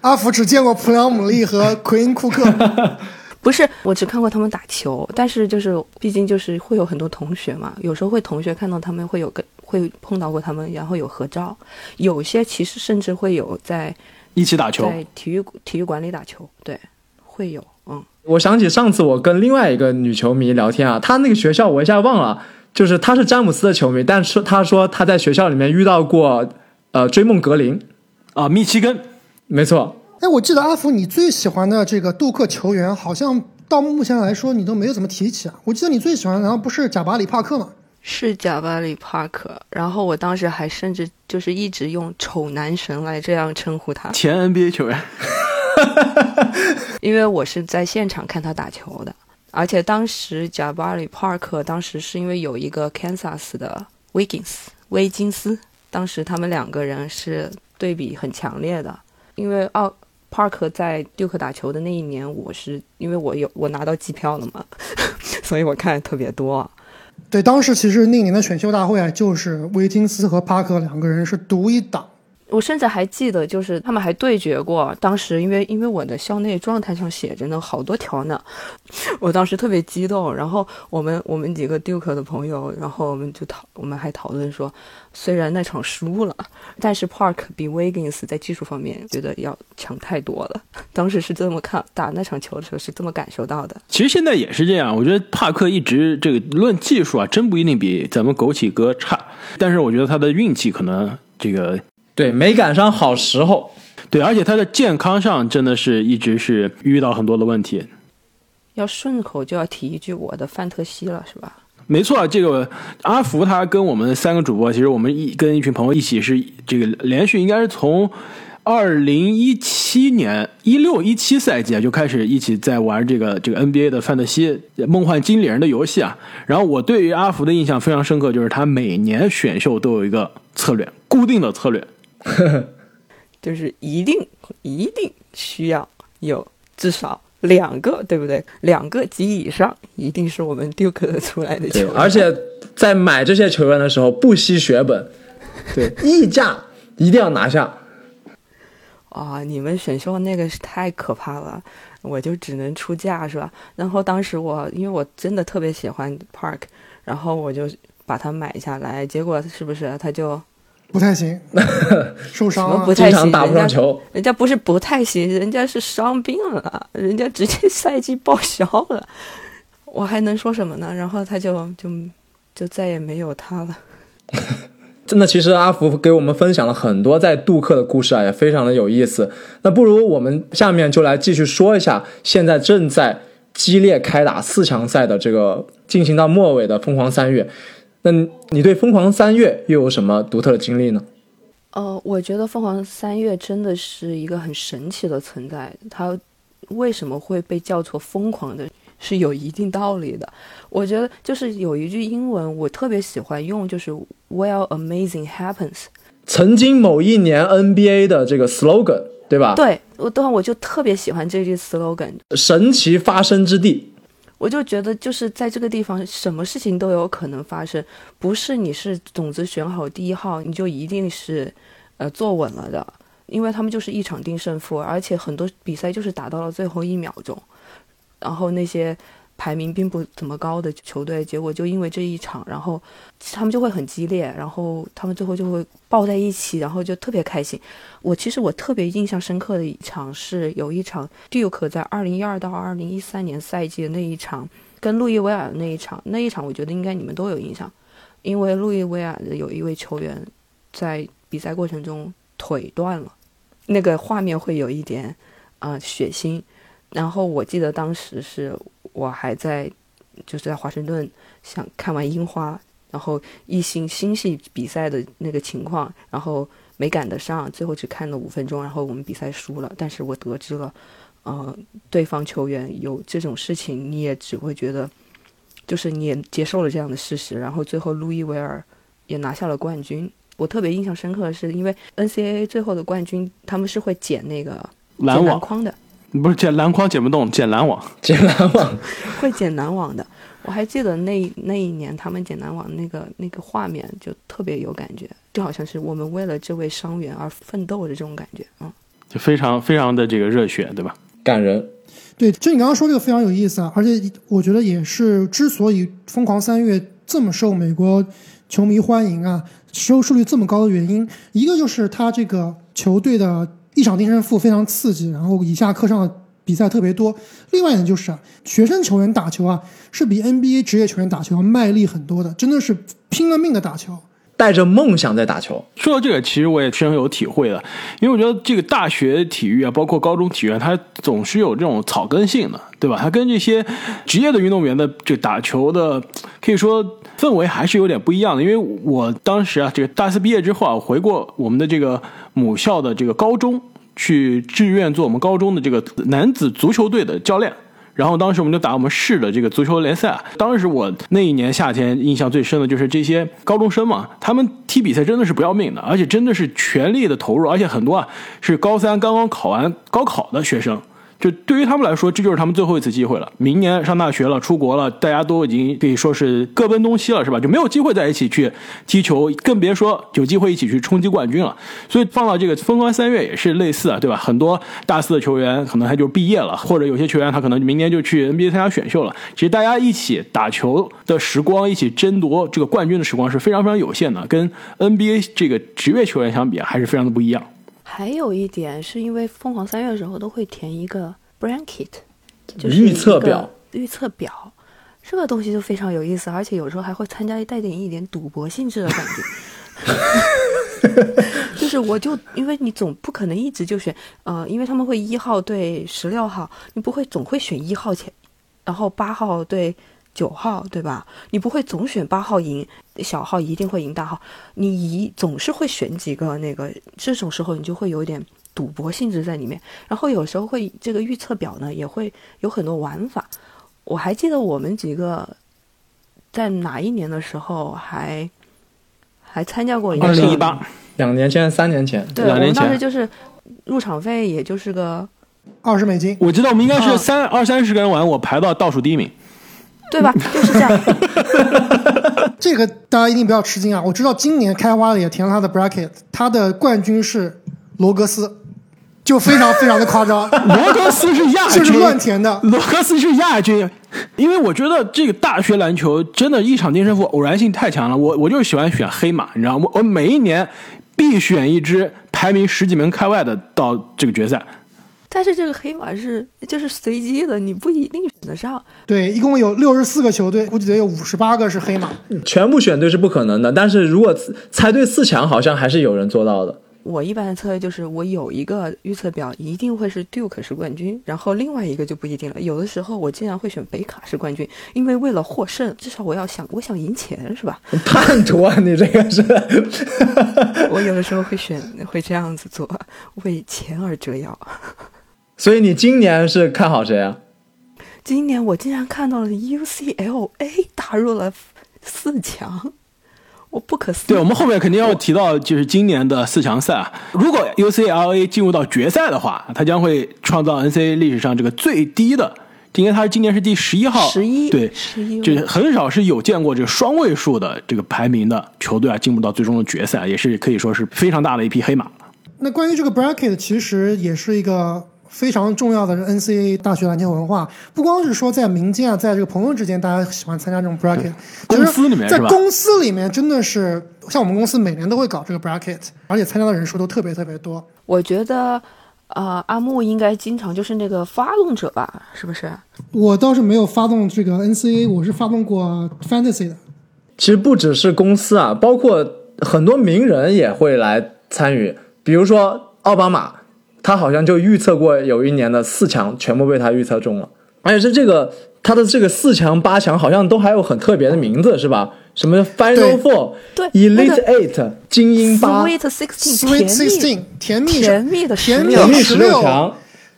阿福只见过普朗姆利和奎因库克，不是我只看过他们打球，但是就是毕竟就是会有很多同学嘛，有时候会同学看到他们会有跟会碰到过他们，然后有合照，有些其实甚至会有在一起打球，在体育体育馆里打球，对，会有，嗯。我想起上次我跟另外一个女球迷聊天啊，她那个学校我一下忘了，就是她是詹姆斯的球迷，但是她说她在学校里面遇到过呃追梦格林啊，密西根，没错。哎，我记得阿福你最喜欢的这个杜克球员，好像到目前来说你都没有怎么提起啊。我记得你最喜欢的难道不是贾巴里帕克吗？是贾巴里·帕克，然后我当时还甚至就是一直用“丑男神”来这样称呼他。前 NBA 球员，因为我是在现场看他打球的，而且当时贾巴里·帕克当时是因为有一个 Kansas 的 Wiggins 威金斯，当时他们两个人是对比很强烈的，因为奥帕克在 Duke 打球的那一年，我是因为我有我拿到机票了嘛，所以我看的特别多。对，当时其实那年的选秀大会啊，就是威金斯和帕克两个人是独一档。我甚至还记得，就是他们还对决过。当时因为因为我的校内状态上写着呢，好多条呢，我当时特别激动。然后我们我们几个 Duke 的朋友，然后我们就讨，我们还讨论说，虽然那场输了，但是 Park 比 Wiggins 在技术方面觉得要强太多了。当时是这么看打那场球的时候是这么感受到的。其实现在也是这样，我觉得帕克一直这个论技术啊，真不一定比咱们枸杞哥差，但是我觉得他的运气可能这个。对，没赶上好时候。对，而且他的健康上真的是一直是遇到很多的问题。要顺口就要提一句我的范特西了，是吧？没错，这个阿福他跟我们三个主播，其实我们一跟一群朋友一起是这个连续，应该是从二零一七年一六一七赛季啊就开始一起在玩这个这个 NBA 的范特西梦幻经理人的游戏啊。然后我对于阿福的印象非常深刻，就是他每年选秀都有一个策略，固定的策略。就是一定一定需要有至少两个，对不对？两个及以上，一定是我们 Duke 出来的球员。而且在买这些球员的时候不惜血本，对溢价一定要拿下。啊，你们选秀那个是太可怕了，我就只能出价是吧？然后当时我因为我真的特别喜欢 Park，然后我就把它买下来，结果是不是他就？不太行，受伤了，不太行，打不上球。人家不是不太行，人家是伤病了，人家直接赛季报销了。我还能说什么呢？然后他就就就再也没有他了。真的，其实阿福给我们分享了很多在杜克的故事啊，也非常的有意思。那不如我们下面就来继续说一下，现在正在激烈开打四强赛的这个进行到末尾的疯狂三月。那你对疯狂三月又有什么独特的经历呢？呃，我觉得疯狂三月真的是一个很神奇的存在。它为什么会被叫做疯狂的，是有一定道理的。我觉得就是有一句英文我特别喜欢用，就是 “Well, amazing happens”。曾经某一年 NBA 的这个 slogan，对吧？对，我等会我就特别喜欢这句 slogan，神奇发生之地。我就觉得，就是在这个地方，什么事情都有可能发生。不是你是种子选好第一号，你就一定是，呃，坐稳了的。因为他们就是一场定胜负，而且很多比赛就是打到了最后一秒钟，然后那些排名并不怎么高的球队，结果就因为这一场，然后他们就会很激烈，然后他们最后就会抱在一起，然后就特别开心。我其实我特别印象深刻的一场是有一场 Duke 在二零一二到二零一三年赛季的那一场跟路易威尔的那一场，那一场我觉得应该你们都有印象，因为路易威尔的有一位球员在比赛过程中腿断了。那个画面会有一点，呃，血腥。然后我记得当时是我还在，就是在华盛顿想看完樱花，然后一星星系比赛的那个情况，然后没赶得上，最后只看了五分钟，然后我们比赛输了。但是我得知了，呃，对方球员有这种事情，你也只会觉得，就是你也接受了这样的事实。然后最后路易维尔也拿下了冠军。我特别印象深刻的是，因为 NCAA 最后的冠军他们是会捡那个篮网框的，不是捡篮筐捡不动，捡篮网，捡篮网 会捡篮网的。我还记得那那一年他们捡篮网那个那个画面就特别有感觉，就好像是我们为了这位伤员而奋斗的这种感觉，嗯，就非常非常的这个热血，对吧？感人。对，就你刚刚说这个非常有意思啊，而且我觉得也是之所以疯狂三月这么受美国球迷欢迎啊。收视率这么高的原因，一个就是他这个球队的一场定胜负非常刺激，然后以下课上的比赛特别多。另外一点就是啊，学生球员打球啊，是比 NBA 职业球员打球要卖力很多的，真的是拼了命的打球。带着梦想在打球。说到这个，其实我也深有体会的，因为我觉得这个大学体育啊，包括高中体育，它总是有这种草根性的，对吧？它跟这些职业的运动员的这打球的，可以说氛围还是有点不一样的。因为我当时啊，这个大四毕业之后啊，回过我们的这个母校的这个高中，去志愿做我们高中的这个男子足球队的教练。然后当时我们就打我们市的这个足球联赛。当时我那一年夏天印象最深的就是这些高中生嘛，他们踢比赛真的是不要命的，而且真的是全力的投入，而且很多啊是高三刚刚考完高考的学生。就对于他们来说，这就是他们最后一次机会了。明年上大学了，出国了，大家都已经可以说是各奔东西了，是吧？就没有机会在一起去踢球，更别说有机会一起去冲击冠军了。所以放到这个风光三月也是类似啊，对吧？很多大四的球员可能他就毕业了，或者有些球员他可能明年就去 NBA 参加选秀了。其实大家一起打球的时光，一起争夺这个冠军的时光是非常非常有限的，跟 NBA 这个职业球员相比，还是非常的不一样。还有一点是因为疯狂三月的时候都会填一个 bracket，就是预测表。预测表这个东西就非常有意思，而且有时候还会参加带点一点赌博性质的感觉。就是我就因为你总不可能一直就选呃，因为他们会一号对十六号，你不会总会选一号前，然后八号对。九号对吧？你不会总选八号赢，小号一定会赢大号。你一总是会选几个那个，这种时候你就会有点赌博性质在里面。然后有时候会这个预测表呢，也会有很多玩法。我还记得我们几个在哪一年的时候还还参加过一二零一八，两年前、三年前，对，我们当时就是入场费也就是个二十美金。我知道我们应该是三二三十个人玩，我排到倒数第一名。对吧？就是这样。这个大家一定不要吃惊啊！我知道今年开花了也填了他的 bracket，他的冠军是罗格斯，就非常非常的夸张。罗格斯是亚军，就是乱填的。罗格斯是亚军，因为我觉得这个大学篮球真的，一场定胜负偶然性太强了。我我就是喜欢选黑马，你知道吗？我每一年必选一支排名十几名开外的到这个决赛。但是这个黑马是就是随机的，你不一定选得上。对，一共有六十四个球队，估计得有五十八个是黑马。全部选对是不可能的，但是如果猜对四强，好像还是有人做到的。我一般的策略就是，我有一个预测表，一定会是 Duke 是冠军，然后另外一个就不一定了。有的时候我竟然会选北卡是冠军，因为为了获胜，至少我要想，我想赢钱，是吧？叛徒啊，你这个是。我有的时候会选，会这样子做，为钱而折腰。所以你今年是看好谁啊？今年我竟然看到了 UCLA 打入了四强，我不可思议。对我们后面肯定要提到，就是今年的四强赛啊。如果 UCLA 进入到决赛的话，它将会创造 NCAA 历史上这个最低的，因为它今年是第十一号，十一对，十一，就是很少是有见过这个双位数的这个排名的球队啊，进入到最终的决赛，也是可以说是非常大的一匹黑马。那关于这个 bracket，其实也是一个非常重要的是 NCAA 大学篮球文化。不光是说在民间啊，在这个朋友之间，大家喜欢参加这种 bracket，公司里面是吧在公司里面真的是像我们公司每年都会搞这个 bracket，而且参加的人数都特别特别多。我觉得，呃，阿木应该经常就是那个发动者吧，是不是？我倒是没有发动这个 NCAA，我是发动过 fantasy 的。其实不只是公司啊，包括很多名人也会来参与，比如说奥巴马，他好像就预测过有一年的四强全部被他预测中了，而且是这个他的这个四强八强好像都还有很特别的名字是吧？什么 Final Four、对 Elite Eight、精英八、Sweet Sixteen，蜜甜蜜甜蜜的甜蜜16甜蜜十十六强，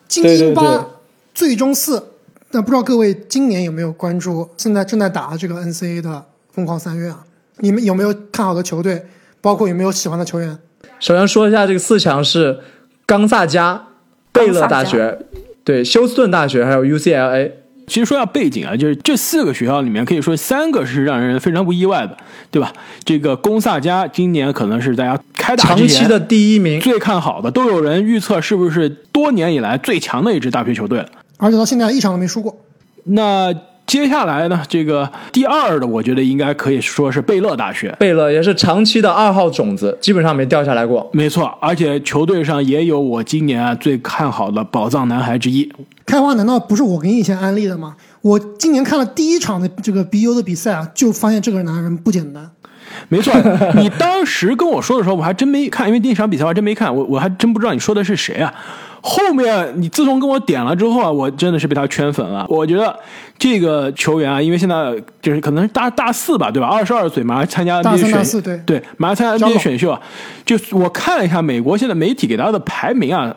精英八，最终四。那不知道各位今年有没有关注现在正在打的这个 NCAA 的疯狂三月啊？你们有没有看好的球队？包括有没有喜欢的球员？首先说一下这个四强是冈萨加、贝勒大学、对休斯顿大学还有 UCLA。其实说下背景啊，就是这四个学校里面，可以说三个是让人非常不意外的，对吧？这个公萨加今年可能是大家开打长期的第一名，最看好的，都有人预测是不是多年以来最强的一支大学球队了。而且到现在一场都没输过。那接下来呢，这个第二的，我觉得应该可以说是贝勒大学。贝勒也是长期的二号种子，基本上没掉下来过。没错，而且球队上也有我今年啊最看好的宝藏男孩之一。开花难道不是我给你以前安利的吗？我今年看了第一场的这个 BU 的比赛啊，就发现这个男人不简单。没错，你当时跟我说的时候，我还真没看，因为第一场比赛我还真没看，我我还真不知道你说的是谁啊。后面你自从跟我点了之后啊，我真的是被他圈粉了。我觉得这个球员啊，因为现在就是可能是大大四吧，对吧？二十二岁，马上参加大 NBA 选三大四对对，马上参加 NBA 选秀啊。就我看了一下美国现在媒体给他的排名啊，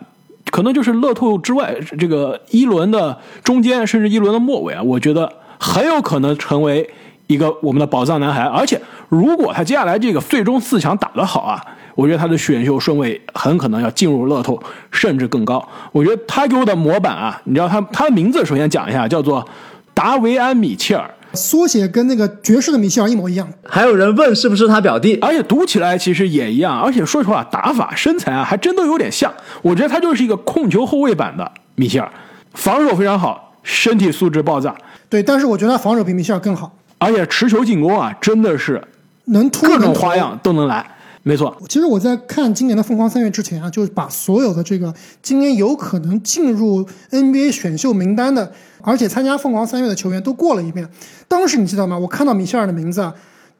可能就是乐透之外这个一轮的中间，甚至一轮的末尾啊，我觉得很有可能成为一个我们的宝藏男孩。而且如果他接下来这个最终四强打得好啊，我觉得他的选秀顺位很可能要进入乐透，甚至更高。我觉得他给我的模板啊，你知道他他的名字首先讲一下，叫做达维安·米切尔。缩写跟那个爵士的米切尔一模一样。还有人问是不是他表弟？而且读起来其实也一样，而且说实话，打法、身材啊，还真都有点像。我觉得他就是一个控球后卫版的米切尔，防守非常好，身体素质爆炸，对，但是我觉得他防守比米切尔更好，而且持球进攻啊，真的是能突各种花样都能来。没错，其实我在看今年的疯狂三月之前啊，就是把所有的这个今年有可能进入 NBA 选秀名单的，而且参加疯狂三月的球员都过了一遍。当时你记得吗？我看到米歇尔的名字啊，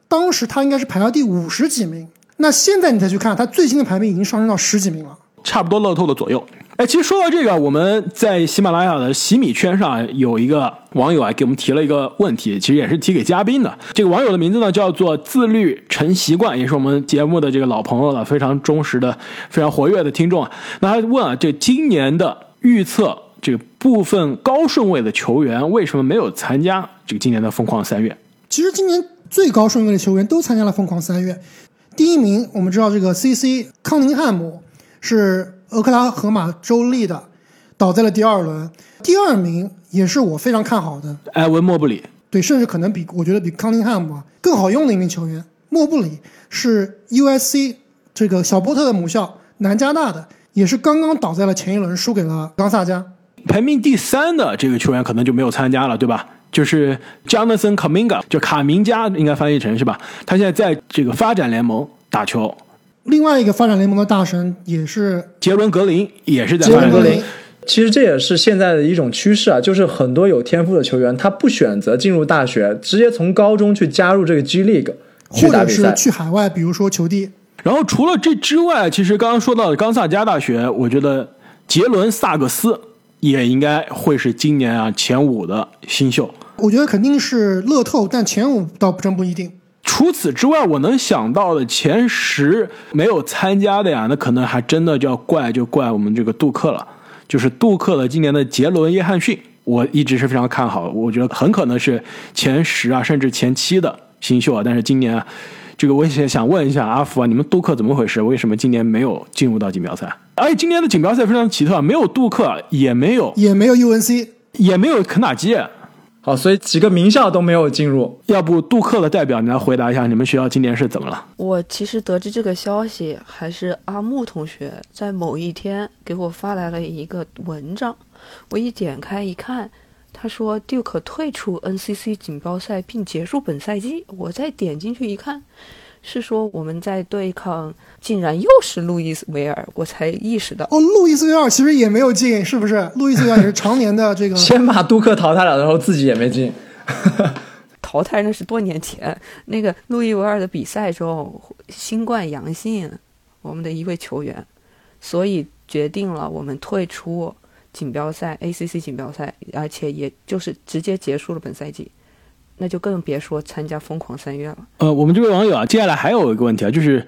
当时他应该是排到第五十几名。那现在你再去看，他最新的排名已经上升到十几名了。差不多乐透的左右。哎，其实说到这个，我们在喜马拉雅的喜米圈上有一个网友啊，给我们提了一个问题，其实也是提给嘉宾的。这个网友的名字呢叫做自律成习惯，也是我们节目的这个老朋友了，非常忠实的、非常活跃的听众啊。那他问啊，这今年的预测，这个部分高顺位的球员为什么没有参加这个今年的疯狂三月？其实今年最高顺位的球员都参加了疯狂三月。第一名我们知道这个 C.C. 康宁汉姆是俄克拉荷马州立的，倒在了第二轮。第二名也是我非常看好的，埃文·莫布里，对，甚至可能比我觉得比康宁汉姆啊更好用的一名球员。莫布里是 U.S.C 这个小波特的母校南加大的，也是刚刚倒在了前一轮输给了冈萨加。排名第三的这个球员可能就没有参加了，对吧？就是 Jonathan Kaminga，就卡明加，应该翻译成是吧？他现在在这个发展联盟打球，另外一个发展联盟的大神也是杰伦格林也是在杰发展联盟伦格林。其实这也是现在的一种趋势啊，就是很多有天赋的球员，他不选择进入大学，直接从高中去加入这个 G League 去或者是打比赛。去海外，比如说球帝。然后除了这之外，其实刚刚说到的冈萨加大学，我觉得杰伦萨克斯也应该会是今年啊前五的新秀。我觉得肯定是乐透，但前五倒真不一定。除此之外，我能想到的前十没有参加的呀，那可能还真的就要怪就怪我们这个杜克了，就是杜克的今年的杰伦约翰逊，我一直是非常看好，我觉得很可能是前十啊，甚至前七的新秀啊。但是今年啊，这个我也想问一下阿福啊，你们杜克怎么回事？为什么今年没有进入到锦标赛？而且今年的锦标赛非常奇特，没有杜克，也没有也没有 UNC，也没有肯塔基。好，所以几个名校都没有进入。要不杜克的代表，你来回答一下，你们学校今年是怎么了？我其实得知这个消息，还是阿木同学在某一天给我发来了一个文章，我一点开一看，他说 Duke 退出 NCC 锦标赛并结束本赛季。我再点进去一看，是说我们在对抗，竟然又是路易斯维尔，我才意识到，哦，路易斯维尔其实也没有进，是不是？路易斯维尔也是常年的这个 先把杜克淘汰了，然后自己也没进。淘汰那是多年前，那个路易维尔的比赛中新冠阳性，我们的一位球员，所以决定了我们退出锦标赛 ACC 锦标赛，而且也就是直接结束了本赛季，那就更别说参加疯狂三月了。呃，我们这位网友啊，接下来还有一个问题啊，就是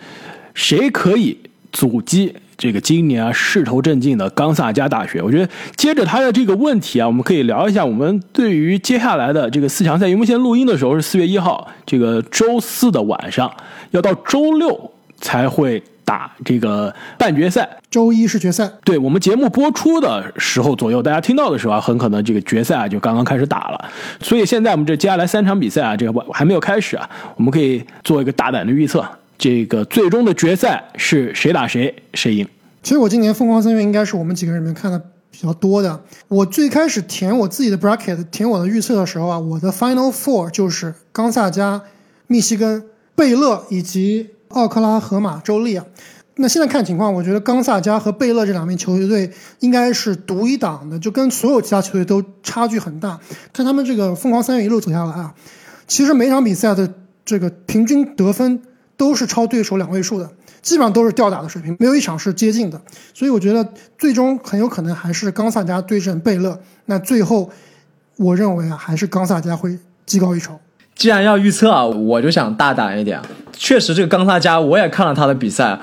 谁可以阻击这个今年啊势头正劲的冈萨加大学？我觉得接着他的这个问题啊，我们可以聊一下我们对于接下来的这个四强赛，因为我们现在录音的时候是四月一号，这个周四的晚上，要到周六才会打这个半决赛。周一是决赛，对我们节目播出的时候左右，大家听到的时候啊，很可能这个决赛啊就刚刚开始打了。所以现在我们这接下来三场比赛啊，这个还没有开始啊，我们可以做一个大胆的预测，这个最终的决赛是谁打谁，谁赢。其实我今年疯狂三月应该是我们几个人里面看的比较多的。我最开始填我自己的 bracket，填我的预测的时候啊，我的 final four 就是冈萨加、密西根、贝勒以及奥克拉荷马州立啊。那现在看情况，我觉得冈萨加和贝勒这两名球队应该是独一档的，就跟所有其他球队都差距很大。看他们这个疯狂三月一路走下来啊，其实每场比赛的这个平均得分都是超对手两位数的，基本上都是吊打的水平，没有一场是接近的。所以我觉得最终很有可能还是冈萨加对阵贝勒。那最后，我认为啊，还是冈萨加会技高一筹。既然要预测啊，我就想大胆一点。确实，这个冈萨加我也看了他的比赛，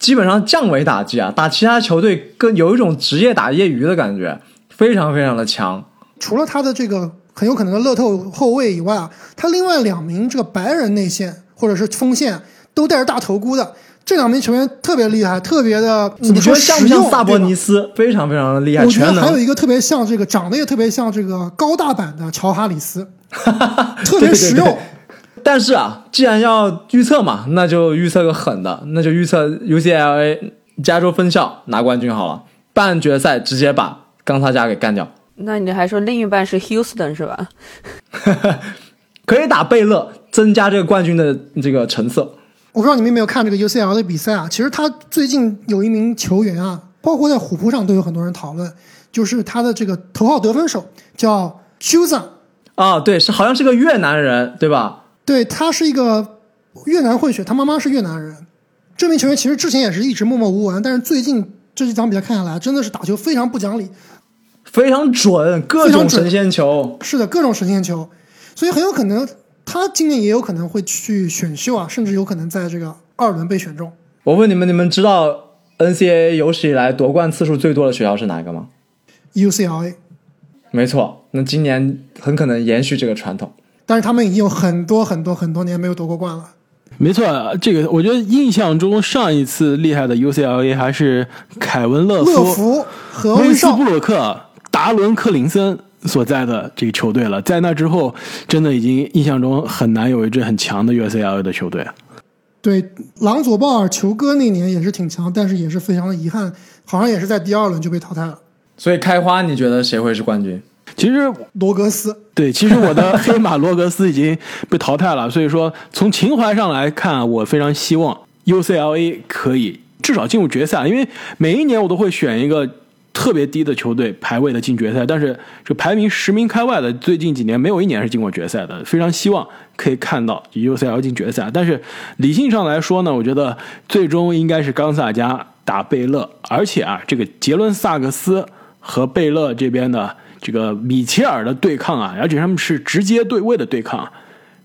基本上降维打击啊，打其他球队更有一种职业打业余的感觉，非常非常的强。除了他的这个很有可能的乐透后卫以外啊，他另外两名这个白人内线或者是锋线都带着大头箍的，这两名球员特别厉害，特别的，你觉得像不像萨博尼斯？非常非常的厉害，我觉得。还有一个特别像这个，长得也特别像这个高大版的乔哈里斯，特别实用。对对对但是啊，既然要预测嘛，那就预测个狠的，那就预测 UCLA 加州分校拿冠军好了，半决赛直接把冈萨加给干掉，那你还说另一半是 Houston 是吧？可以打贝勒，增加这个冠军的这个成色。我不知道你们有没有看这个 UCL 的比赛啊？其实他最近有一名球员啊，包括在虎扑上都有很多人讨论，就是他的这个头号得分手叫 Chusa，啊，对，是好像是个越南人，对吧？对他是一个越南混血，他妈妈是越南人。这名球员其实之前也是一直默默无闻，但是最近这几场比赛看下来，真的是打球非常不讲理，非常准，各种神仙球。是的，各种神仙球，所以很有可能他今年也有可能会去选秀啊，甚至有可能在这个二轮被选中。我问你们，你们知道 NCAA 有史以来夺冠次数最多的学校是哪一个吗？UCLA，没错，那今年很可能延续这个传统。但是他们已经有很多很多很多年没有夺过冠了。没错，这个我觉得印象中上一次厉害的 UCLA 还是凯文勒乐福和威斯布鲁克、达伦克林森所在的这个球队了。在那之后，真的已经印象中很难有一支很强的 UCLA 的球队。对，朗佐鲍尔球哥那年也是挺强，但是也是非常的遗憾，好像也是在第二轮就被淘汰了。所以开花，你觉得谁会是冠军？其实罗格斯，对，其实我的 黑马罗格斯已经被淘汰了，所以说从情怀上来看，我非常希望 UCLA 可以至少进入决赛，因为每一年我都会选一个特别低的球队排位的进决赛，但是这排名十名开外的，最近几年没有一年是进过决赛的，非常希望可以看到 UCLA 进决赛。但是理性上来说呢，我觉得最终应该是冈萨加打贝勒，而且啊，这个杰伦萨克斯和贝勒这边的。这个米切尔的对抗啊，而且他们是直接对位的对抗，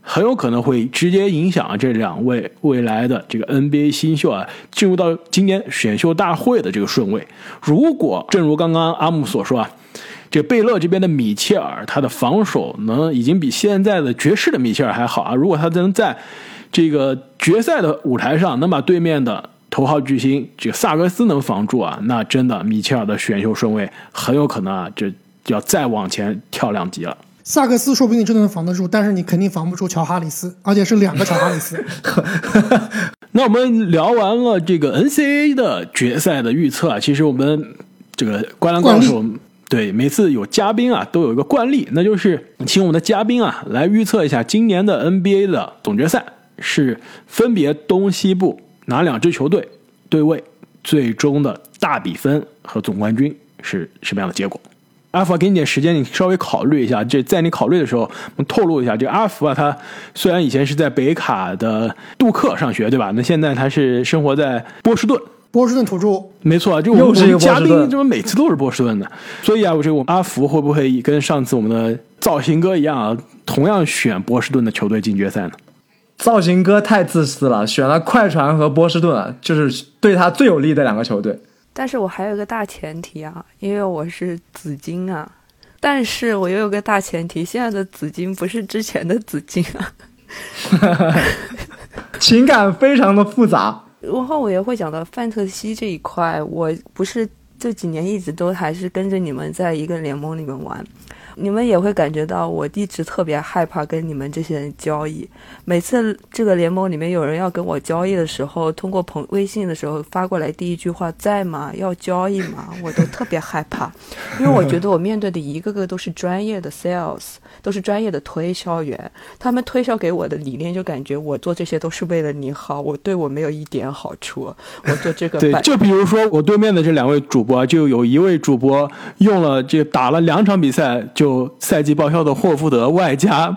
很有可能会直接影响这两位未来的这个 NBA 新秀啊进入到今年选秀大会的这个顺位。如果正如刚刚阿姆所说啊，这贝勒这边的米切尔他的防守能已经比现在的爵士的米切尔还好啊，如果他能在这个决赛的舞台上能把对面的头号巨星这个萨格斯能防住啊，那真的米切尔的选秀顺位很有可能啊这。要再往前跳两级了。萨克斯说不定真的能防得住，但是你肯定防不住乔哈里斯，而且是两个乔哈里斯。那我们聊完了这个 NCAA 的决赛的预测啊，其实我们这个灌篮高手对每次有嘉宾啊都有一个惯例，那就是请我们的嘉宾啊来预测一下今年的 NBA 的总决赛是分别东西部哪两支球队对位，最终的大比分和总冠军是什么样的结果。阿福啊，给你点时间，你稍微考虑一下。这在你考虑的时候，我们透露一下，这阿福啊，他虽然以前是在北卡的杜克上学，对吧？那现在他是生活在波士顿。波士顿土著，没错，就我们嘉宾怎么每次都是波士顿的？所以啊，我这个我阿福会不会跟上次我们的造型哥一样啊，同样选波士顿的球队进决赛呢？造型哥太自私了，选了快船和波士顿，就是对他最有利的两个球队。但是我还有一个大前提啊，因为我是紫金啊，但是我又有个大前提，现在的紫金不是之前的紫金啊，情感非常的复杂。然后我也会讲到范特西这一块，我不是这几年一直都还是跟着你们在一个联盟里面玩。你们也会感觉到，我一直特别害怕跟你们这些人交易。每次这个联盟里面有人要跟我交易的时候，通过朋微信的时候发过来第一句话“在吗？要交易吗？”我都特别害怕，因为我觉得我面对的一个个都是专业的 sales，都是专业的推销员。他们推销给我的理念就感觉我做这些都是为了你好，我对我没有一点好处。我做这个对，就比如说我对面的这两位主播，就有一位主播用了这打了两场比赛就。就赛季报销的霍福德，外加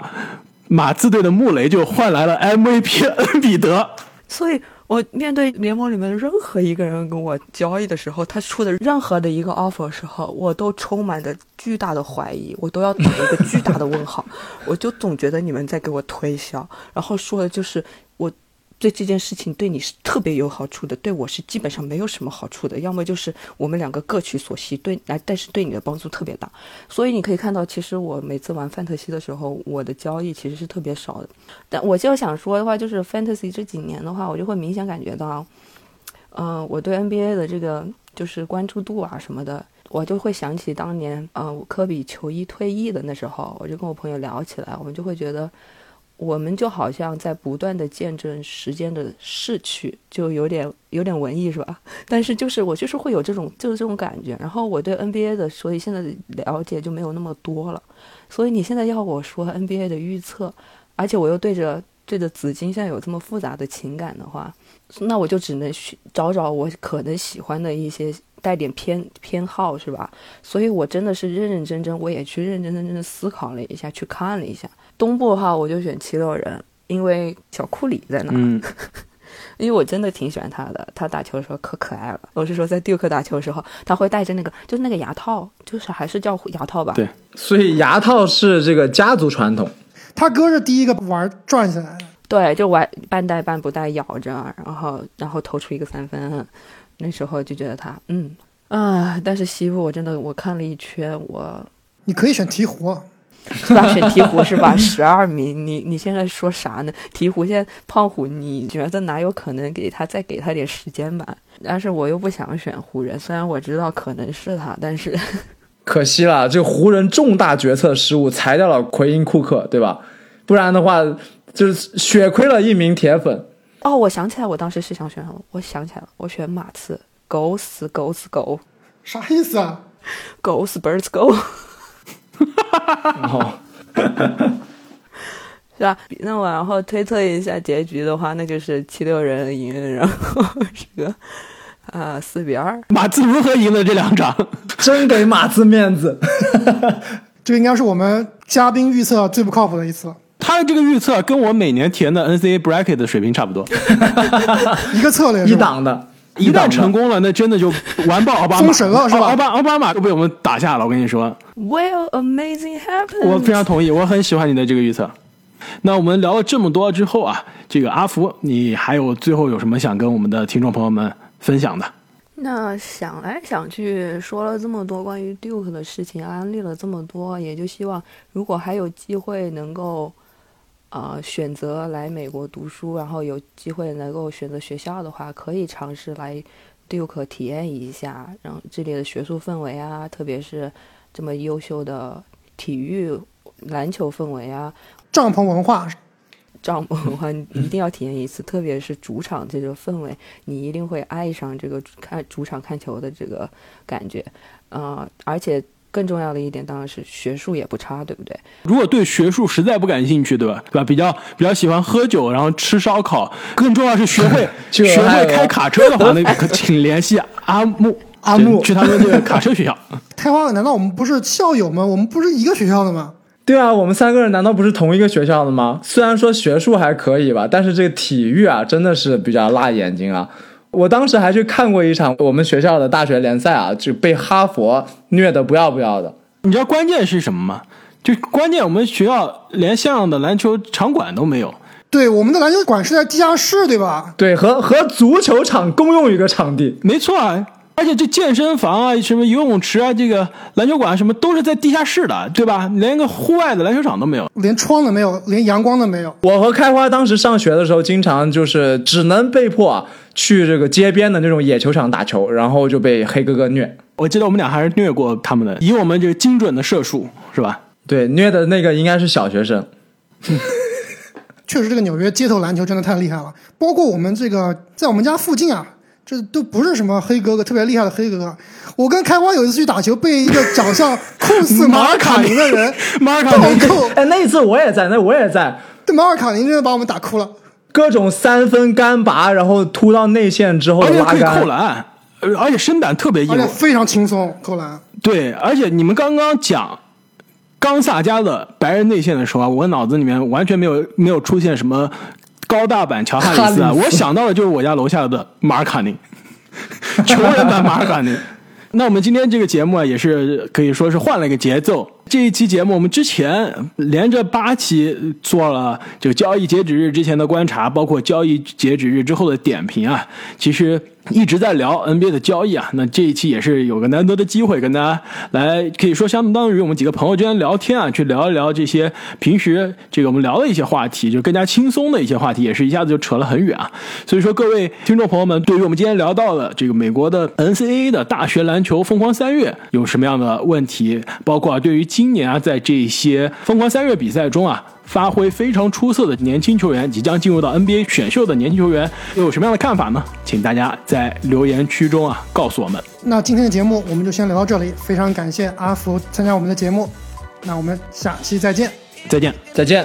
马刺队的穆雷，就换来了 MVP 恩比德。所以我面对联盟里面任何一个人跟我交易的时候，他出的任何的一个 offer 时候，我都充满着巨大的怀疑，我都要打一个巨大的问号。我就总觉得你们在给我推销，然后说的就是。对这件事情对你是特别有好处的，对我是基本上没有什么好处的。要么就是我们两个各取所需，对，来，但是对你的帮助特别大。所以你可以看到，其实我每次玩范特西的时候，我的交易其实是特别少的。但我就想说的话，就是范特西这几年的话，我就会明显感觉到，嗯，我对 NBA 的这个就是关注度啊什么的，我就会想起当年，嗯，科比球衣退役的那时候，我就跟我朋友聊起来，我们就会觉得。我们就好像在不断的见证时间的逝去，就有点有点文艺是吧？但是就是我就是会有这种就是这种感觉。然后我对 NBA 的，所以现在的了解就没有那么多了。所以你现在要我说 NBA 的预测，而且我又对着对着紫金现在有这么复杂的情感的话，那我就只能去找找我可能喜欢的一些带点偏偏好是吧？所以我真的是认认真真，我也去认认真真的思考了一下，去看了一下。东部的话，我就选七六人，因为小库里在那。嗯，因为我真的挺喜欢他的，他打球的时候可可爱了。我是说，在迪克打球的时候，他会戴着那个，就是那个牙套，就是还是叫牙套吧？对，所以牙套是这个家族传统。他哥是第一个玩转起来的。对，就玩半戴半不戴咬着，然后然后投出一个三分。那时候就觉得他，嗯啊，但是西部我真的我看了一圈，我你可以选鹈鹕。是吧？选鹈鹕是吧？十二名，你你现在说啥呢？鹈鹕现在胖虎，你觉得哪有可能给他再给他点时间吧？但是我又不想选湖人，虽然我知道可能是他，但是 可惜了，这湖人重大决策失误，裁掉了奎因库克，对吧？不然的话，就是血亏了一名铁粉。哦，我想起来，我当时是想选什么？我想起来了，我选马刺，狗死狗死狗，啥意思啊？狗死 birds go。哦，是吧？那我然后推测一下结局的话，那就是七六人赢，然后这个啊四比二。马刺如何赢了这两场？真给马刺面子。这应该是我们嘉宾预测最不靠谱的一次。他的这个预测跟我每年填的 NCAA bracket 的水平差不多，一个策略，一档的。一旦成功了，那真的就完爆奥巴马，封神了是吧？奥巴奥巴马都被我们打下了，我跟你说。Well, amazing happen. 我非常同意，我很喜欢你的这个预测。那我们聊了这么多之后啊，这个阿福，你还有最后有什么想跟我们的听众朋友们分享的？那想来想去，说了这么多关于 Duke 的事情，安利了这么多，也就希望如果还有机会能够。呃，选择来美国读书，然后有机会能够选择学校的话，可以尝试来 Duke 体验一下，然后这里的学术氛围啊，特别是这么优秀的体育篮球氛围啊，帐篷文化，帐篷文化你一定要体验一次，特别是主场这个氛围，你一定会爱上这个看主场看球的这个感觉，啊、而且更重要的一点当然是学术也不差，对不对？如果对学术实在不感兴趣，对吧？对吧？比较比较喜欢喝酒，然后吃烧烤，更重要是学会 学会开卡车的话，那可请联系阿木 阿木去他们这个卡车学校。开花，难道我们不是校友吗？我们不是一个学校的吗？对啊，我们三个人难道不是同一个学校的吗？虽然说学术还可以吧，但是这个体育啊，真的是比较辣眼睛啊。我当时还去看过一场我们学校的大学联赛啊，就被哈佛虐的不要不要的。你知道关键是什么吗？就关键我们学校连像样的篮球场馆都没有。对，我们的篮球馆是在地下室，对吧？对，和和足球场共用一个场地。没错啊，而且这健身房啊、什么游泳池啊、这个篮球馆啊什么都是在地下室的，对吧？连个户外的篮球场都没有。连窗都没有，连阳光都没有。我和开花当时上学的时候，经常就是只能被迫啊去这个街边的那种野球场打球，然后就被黑哥哥虐。我记得我们俩还是虐过他们的，以我们这个精准的射术，是吧？对，虐的那个应该是小学生。确实，这个纽约街头篮球真的太厉害了。包括我们这个在我们家附近啊，这都不是什么黑哥哥，特别厉害的黑哥哥。我跟开花有一次去打球，被一个长相酷似 马尔卡宁的人 马尔卡暴宁扣，哎，那一次我也在，那我也在，对马尔卡宁真的把我们打哭了。各种三分干拔，然后突到内线之后而且可以的拉杆扣。篮，呃而且身板特别硬而且。非常轻松扣篮。对，而且你们刚刚讲冈萨加的白人内线的时候啊，我脑子里面完全没有没有出现什么高大版乔哈里斯啊，斯我想到的就是我家楼下的马尔卡宁，穷人版马尔卡宁。那我们今天这个节目啊，也是可以说是换了一个节奏。这一期节目，我们之前连着八期做了这个交易截止日之前的观察，包括交易截止日之后的点评啊。其实一直在聊 NBA 的交易啊。那这一期也是有个难得的机会，跟大家来可以说相当于我们几个朋友之间聊天啊，去聊一聊这些平时这个我们聊的一些话题，就更加轻松的一些话题，也是一下子就扯了很远啊。所以说，各位听众朋友们，对于我们今天聊到的这个美国的 NCAA 的大学篮球疯狂三月有什么样的问题，包括，对于今年啊，在这些疯狂三月比赛中啊。发挥非常出色的年轻球员，即将进入到 NBA 选秀的年轻球员，又有什么样的看法呢？请大家在留言区中啊告诉我们。那今天的节目我们就先聊到这里，非常感谢阿福参加我们的节目，那我们下期再见。再见。再见。